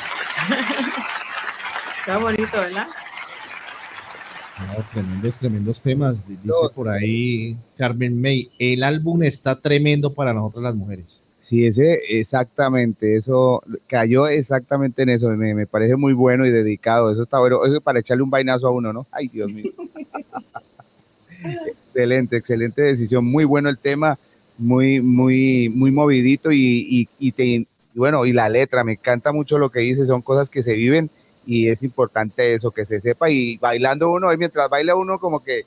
Está bonito, ¿verdad? No, tremendos, tremendos temas. Dice por ahí Carmen May, el álbum está tremendo para nosotras las mujeres. Sí, ese exactamente, eso cayó exactamente en eso. Me, me parece muy bueno y dedicado. Eso está bueno. Eso es para echarle un vainazo a uno, ¿no? Ay, Dios mío. excelente, excelente decisión. Muy bueno el tema, muy, muy, muy movidito y, y, y te- y bueno, y la letra, me encanta mucho lo que dice. Son cosas que se viven y es importante eso, que se sepa. Y bailando uno, y mientras baila uno, como que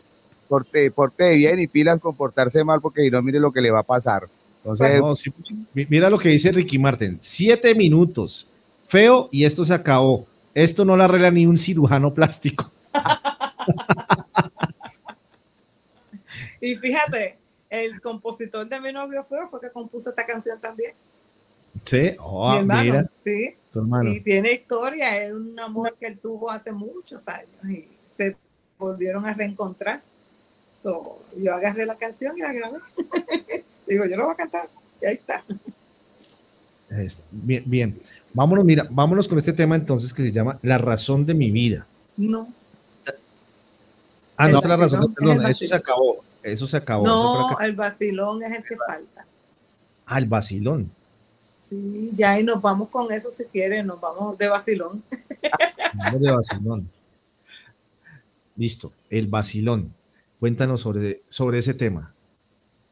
porte, porte bien y pilas con portarse mal, porque si no, mire lo que le va a pasar. Entonces, No, sí, mi- mira lo que dice Ricky Martin. Siete minutos. Feo y esto se acabó. Esto no lo arregla ni un cirujano plástico. Y fíjate, el compositor de mi novio fue, fue que compuso esta canción también. Sí, oh, mi hermano, mira, sí. tu hermano. Y tiene historia, es un amor que él tuvo hace muchos años y se volvieron a reencontrar. So, yo agarré la canción y la grabé. Digo, yo lo voy a cantar. Y ahí está. Es- Bien, bien. Vámonos, mira, vámonos con este tema entonces que se llama La razón de mi vida. No, Ah, El no, la razón, perdón, es eso se acabó. Eso se acabó. no, que- el vacilón es el que falta. Ah, el vacilón. Sí, ya y nos vamos con eso si quieren, nos vamos de vacilón. Vamos de vacilón. Listo, el vacilón. Cuéntanos sobre, sobre ese tema.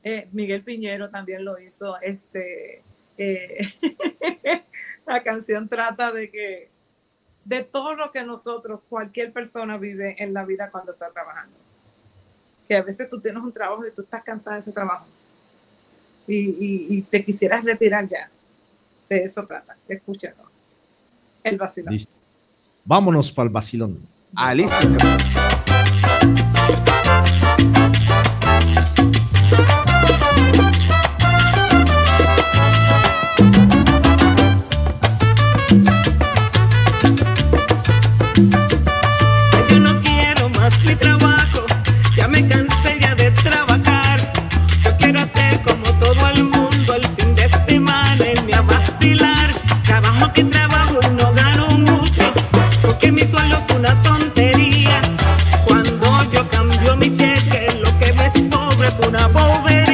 Eh, Miguel Piñero también lo hizo. Este, eh, la canción trata de que de todo lo que nosotros, cualquier persona vive en la vida cuando está trabajando. Que a veces tú tienes un trabajo y tú estás cansada de ese trabajo. Y, y- y te quisieras retirar ya. De eso trata. Escúchalo. El vacilón. Listo. Vámonos para el vacilón. ah, listo. bom.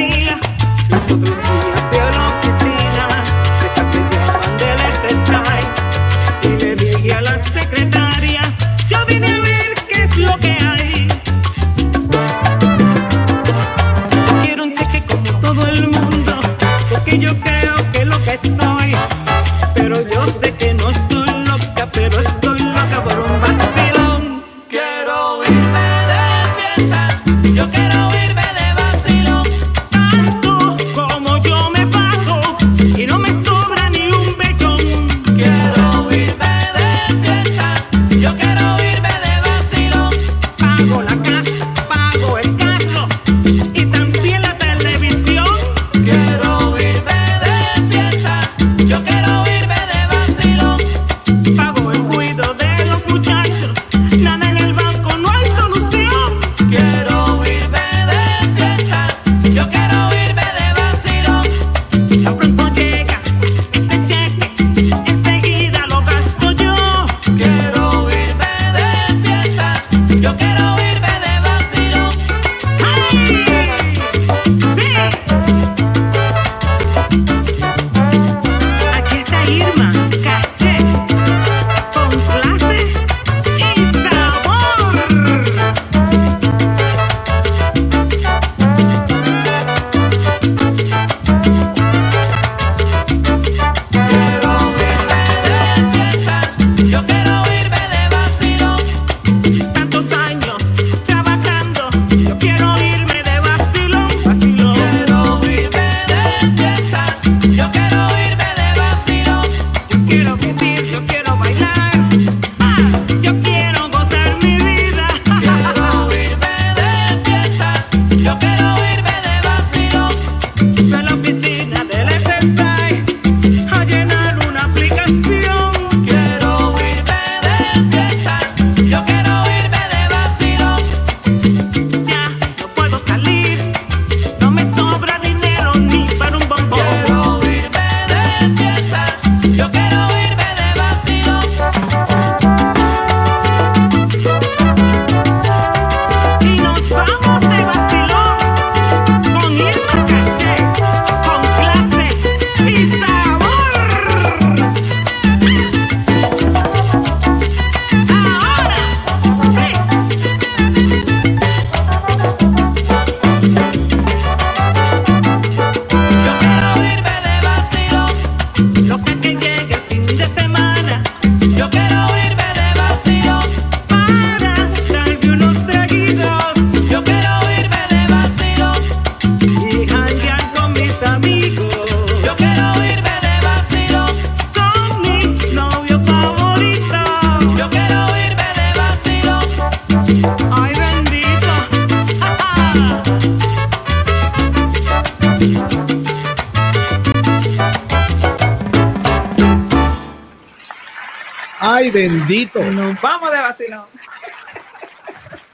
Vacilón.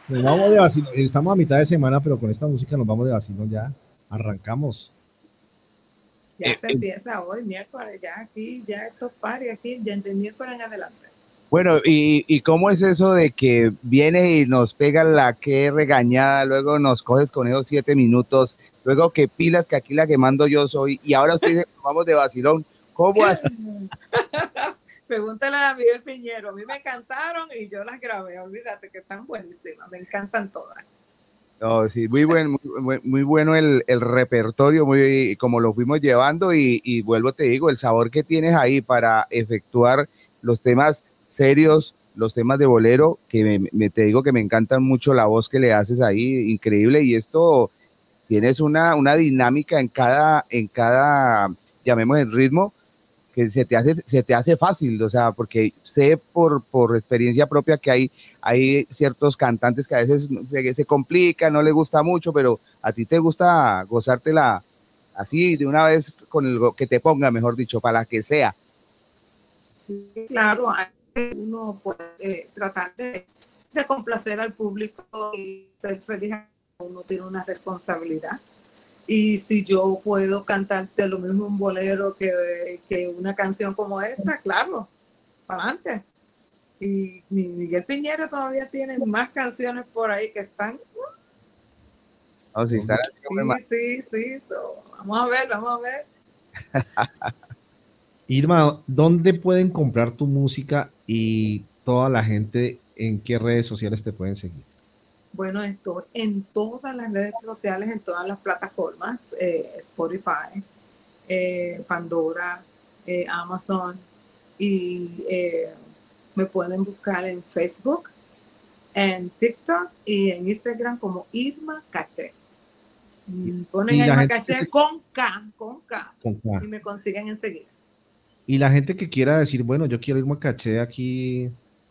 Nos vamos de vacilón. Estamos a mitad de semana, pero con esta música nos vamos de vacilón ya. Arrancamos. Ya Eh, se eh. empieza hoy, miércoles, ya aquí, ya estos pares aquí, ya de miércoles en adelante. Bueno, ¿y, ¿y cómo es eso de que viene y nos pega la que regañada, luego nos coges con esos siete minutos, luego que pilas que aquí la que mando yo soy, y ahora usted dice que vamos de vacilón? ¿Cómo así? Pregúntale a Miguel Piñero, a mí me encantaron y yo las grabé, olvídate que están buenísimas, me encantan todas. No, sí, muy, buen, muy, muy- bueno el, repertorio, muy como lo fuimos llevando y, vuelvo te digo, el sabor que tienes ahí para efectuar los temas serios, los temas de bolero, que me- te digo que me encantan mucho la voz que le haces ahí, increíble, y esto tienes una, una dinámica en cada, en cada, llamemos el ritmo, que se te hace, se te hace fácil, o sea, porque sé por, por experiencia propia que hay, hay ciertos cantantes que a veces se, se complican, no les gusta mucho, pero a ti te gusta gozártela así de una vez con el que te ponga, mejor dicho, para que sea. Sí, claro, uno puede eh, tratar de, de complacer al público y ser feliz, uno tiene una responsabilidad. Y si yo puedo cantarte lo mismo un bolero que, que una canción como esta, claro, para adelante. Y mi- Miguel Piñero todavía tiene más canciones por ahí que están. Hombre, ma- Sí, sí, sí. so, vamos a ver, vamos a ver. Irma, ¿dónde pueden comprar tu música y toda la gente en qué redes sociales te pueden seguir? Bueno, estoy en todas las redes sociales, en todas las plataformas, eh, Spotify, eh, Pandora, eh, Amazon, y me pueden buscar en Facebook, en TikTok y en Instagram como Irma Caché. Mm, Ponen Irma Caché se- con K, con K, Con K. y me consiguen enseguida. Y la gente que quiera decir, bueno, yo quiero irme a caché aquí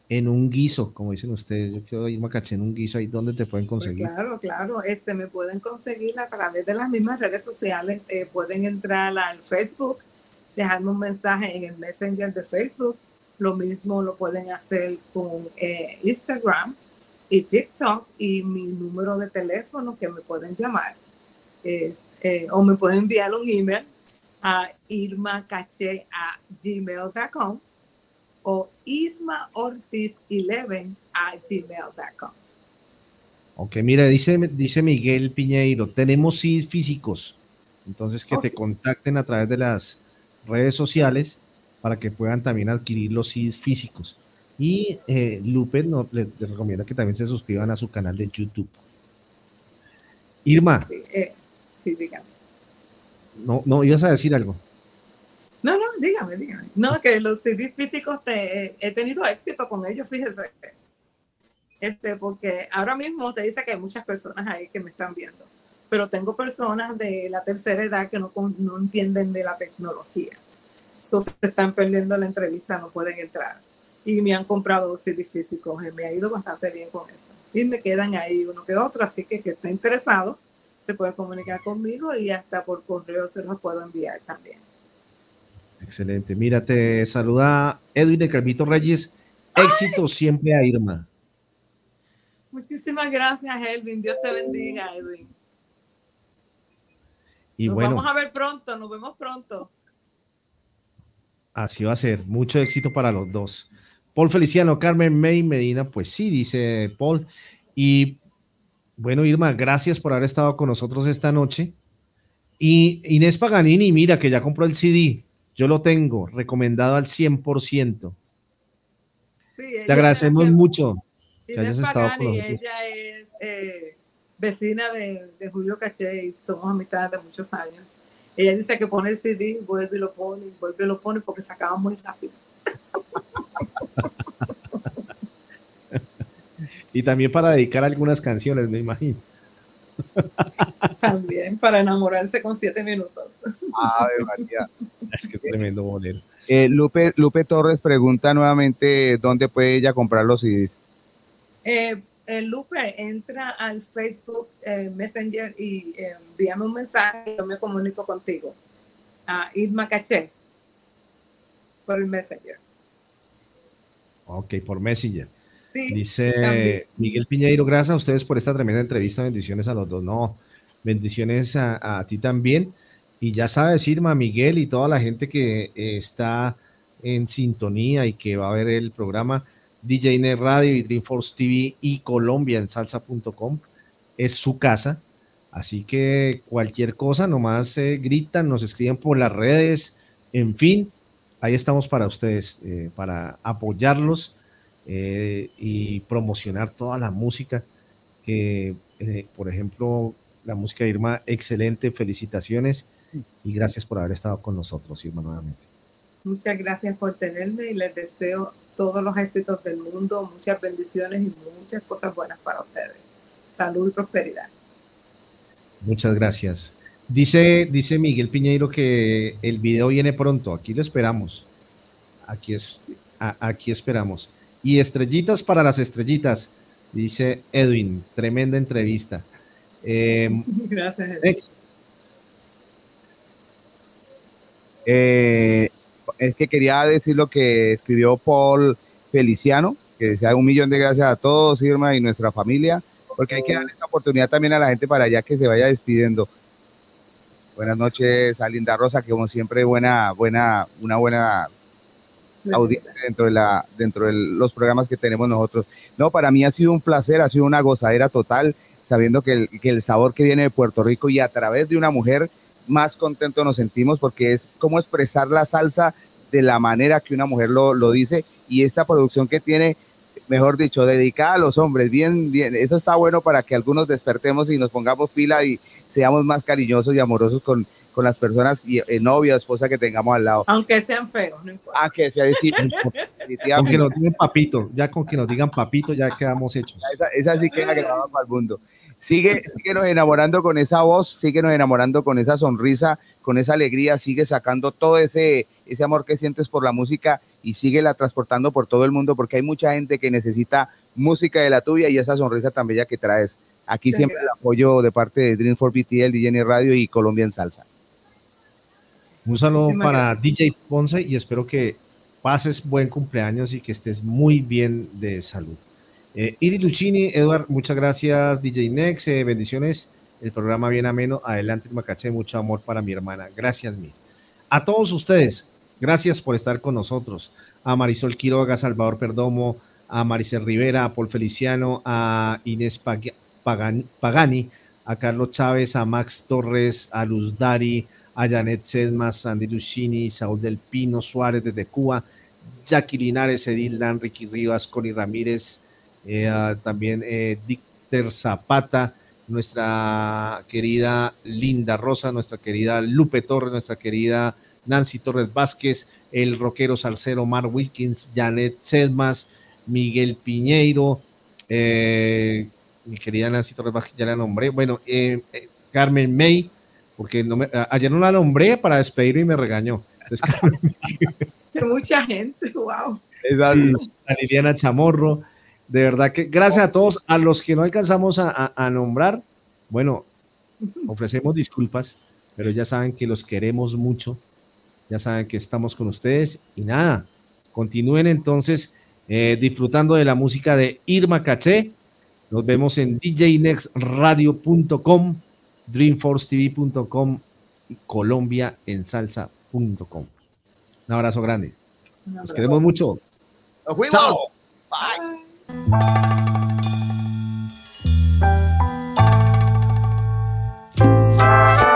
en un guiso, como dicen ustedes, yo quiero irme a caché en un guiso, ahí donde te pueden Pues conseguir. claro, claro. Este, me pueden conseguir a través de las mismas redes sociales. Eh, pueden entrar al Facebook, dejarme un mensaje en el Messenger de Facebook. Lo mismo lo pueden hacer con eh, Instagram y TikTok y mi número de teléfono que me pueden llamar. Es, eh, o me pueden enviar un email a irmacache a gmail.com o irmaortiz11 a gmail.com. Ok, mira, dice, dice Miguel Piñeiro, tenemos CDs físicos, entonces que Oh, te sí. contacten a través de las redes sociales para que puedan también adquirir los CDs físicos. Y eh, Lupe no, le, le recomienda que también se suscriban a su canal de YouTube. Irma, Sí, eh, sí, dígame. no, no, ibas a decir algo. No, no, dígame, dígame. No, que los CDs físicos te- eh, he tenido éxito con ellos, fíjese. Este, porque ahora mismo te dice que hay muchas personas ahí que me están viendo, pero tengo personas de la tercera edad que no, no entienden de la tecnología. So, se están perdiendo la entrevista, no pueden entrar. Y me han comprado CDs físicos y me ha ido bastante bien con eso. Y me quedan ahí uno que otro, así que que está interesado se puede comunicar conmigo y hasta por correo se los puedo enviar también. Excelente. Mira, te saluda Edwin de Calvito Reyes. Éxito siempre a Irma. Muchísimas gracias, Elvin. Dios te bendiga, Edwin. Y nos bueno, vamos a ver pronto, nos vemos pronto. así va a ser. Mucho éxito para los dos. Paul Feliciano, Carmen May Medina, pues sí, dice Paul. Y bueno, Irma, gracias por haber estado con nosotros esta noche. Y Inés Paganini, mira que ya compró el CD. Yo lo tengo recomendado al 100%. Sí, Te ella- agradecemos ella- mucho que hayas estado con Pagani, nosotros. ella es eh, vecina de, de Julio Caché y somos amistades de muchos años. Ella dice que pone el CD, vuelve y lo pone, y vuelve y lo pone porque se acaba muy rápido. Y también para dedicar algunas canciones, me imagino. También para enamorarse con siete minutos. Ave María. Es que es tremendo bolero. Eh, Lupe, Lupe Torres pregunta nuevamente dónde puede ella comprar los CDs. Eh, eh, Lupe, entra al Facebook eh, Messenger y eh, envíame un mensaje y yo me comunico contigo. A Irma Caché por el Messenger. Ok, por Messenger. Sí, Dice también. Miguel Piñeiro, gracias a ustedes por esta tremenda entrevista. Bendiciones a los dos. No, bendiciones a, a ti también. Y ya sabes, Irma, Miguel y toda la gente que eh, está en sintonía y que va a ver el programa DJ Net Radio y Dreamforce TV y Colombia en salsa.com. Es su casa. Así que cualquier cosa, nomás eh, gritan, nos escriben por las redes, en fin, ahí estamos para ustedes, eh, para apoyarlos eh, y promocionar toda la música que, eh, por ejemplo, la música de Irma, excelente, felicitaciones y gracias por haber estado con nosotros, Irma, nuevamente. Muchas gracias por tenerme y les deseo todos los éxitos del mundo, muchas bendiciones y muchas cosas buenas para ustedes. Salud y prosperidad. Muchas gracias. Dice, dice Miguel Piñeiro que el video viene pronto, aquí lo esperamos. Aquí, es, a- aquí esperamos. Y estrellitas para las estrellitas, dice Edwin, tremenda entrevista. Eh, Gracias. Ex- Eh, es que quería decir lo que escribió Paul Feliciano, que decía un millón de gracias a todos, Irma y nuestra familia, porque hay que darle esa oportunidad también a la gente para allá que se vaya despidiendo. Buenas noches a Linda Rosa, que como siempre buena, buena, una buena audiencia dentro de la, dentro de los programas que tenemos nosotros. No, para mí ha sido un placer, ha sido una gozadera total, sabiendo que el, sabor que viene de Puerto Rico y a través de una mujer más contento nos sentimos porque es como expresar la salsa de la manera que una mujer lo, lo dice y esta producción que tiene, mejor dicho, dedicada a los hombres, bien, bien, eso está bueno para que algunos despertemos y nos pongamos pila y seamos más cariñosos y amorosos con, con las personas y eh, novia o esposa que tengamos al lado. Aunque sean feos, no importa. Ah, que sea decir, con que nos digan papito, ya con que nos digan papito, ya quedamos hechos. Esa, esa sí queda grabada para el mundo. Sigue, síguenos enamorando con esa voz, síguenos enamorando con esa sonrisa, con esa alegría, sigue sacando todo ese, ese amor que sientes por la música y síguela transportando por todo el mundo porque hay mucha gente que necesita música de la tuya y esa sonrisa tan bella que traes. Aquí siempre el apoyo de parte de Dream for BTL, DJ Radio y Colombia en Salsa. Un saludo Muchísimas para gracias. DJ Ponce y espero que pases buen cumpleaños y que estés muy bien de salud. Eh, Idi Lucchini, Edward, muchas gracias. DJ Nex, eh, bendiciones. El programa bien ameno. Adelante, Macaché, mucho amor para mi hermana. Gracias, mil. A todos ustedes, gracias por estar con nosotros. A Marisol Quiroga, Salvador Perdomo, a Maricel Rivera, a Paul Feliciano, a Inés Pag- Pagan- Pagani, a Carlos Chávez, a Max Torres, a Luz Dari, a Janet Sedmas, Sandy Lucchini, Saúl del Pino, Suárez desde Cuba, Jackie Linares, Edil Dan, Ricky Rivas, Connie Ramírez, eh, ah, también eh, Zapata, nuestra querida Linda Rosa, nuestra querida Lupe Torres, nuestra querida Nancy Torres Vázquez, el rockero salsero Mark Wilkins, Janet Sedmas, Miguel Piñeiro, eh, mi querida Nancy Torres Vázquez, ya la nombré, bueno, eh, Carmen May, porque no me, ayer no la nombré para despedirme y me regañó. Entonces, mucha gente, wow. Sí, a Liliana Chamorro. De verdad que gracias a todos, a los que no alcanzamos a, a- a nombrar, bueno, ofrecemos disculpas, pero ya saben que los queremos mucho, ya saben que estamos con ustedes y nada, continúen entonces eh, disfrutando de la música de Irma Caché. Nos vemos en djnextradio.com, dreamforcetv.com y Colombia en salsa.com. Un abrazo grande. Los queremos mucho. ¡Nos fuimos! Chao. Siete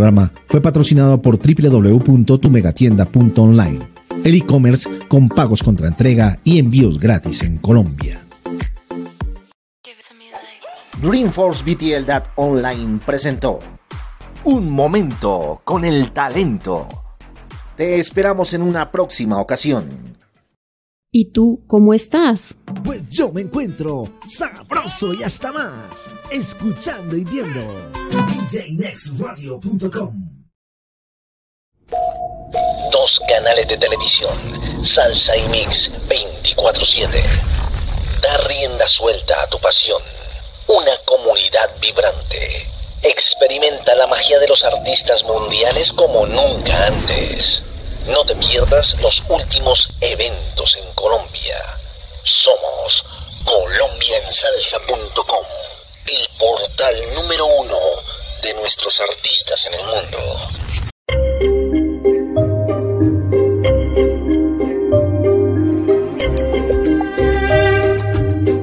programa fue patrocinado por www.tumegatienda.online, el e-commerce con pagos contra entrega y envíos gratis en Colombia. Dreamforce BTL Online presentó Un momento con el talento. Te esperamos en una próxima ocasión. ¿Y tú cómo estás? Pues yo me encuentro sabroso y hasta más, escuchando y viendo djnextradio.com. Dos canales de televisión, Salsa y Mix 24/7. Da rienda suelta a tu pasión. Una comunidad vibrante. Experimenta la magia de los artistas mundiales como nunca antes. No te pierdas los últimos eventos en Colombia. Somos colombiaensalsa.com, el portal número uno nuestros artistas en el mundo.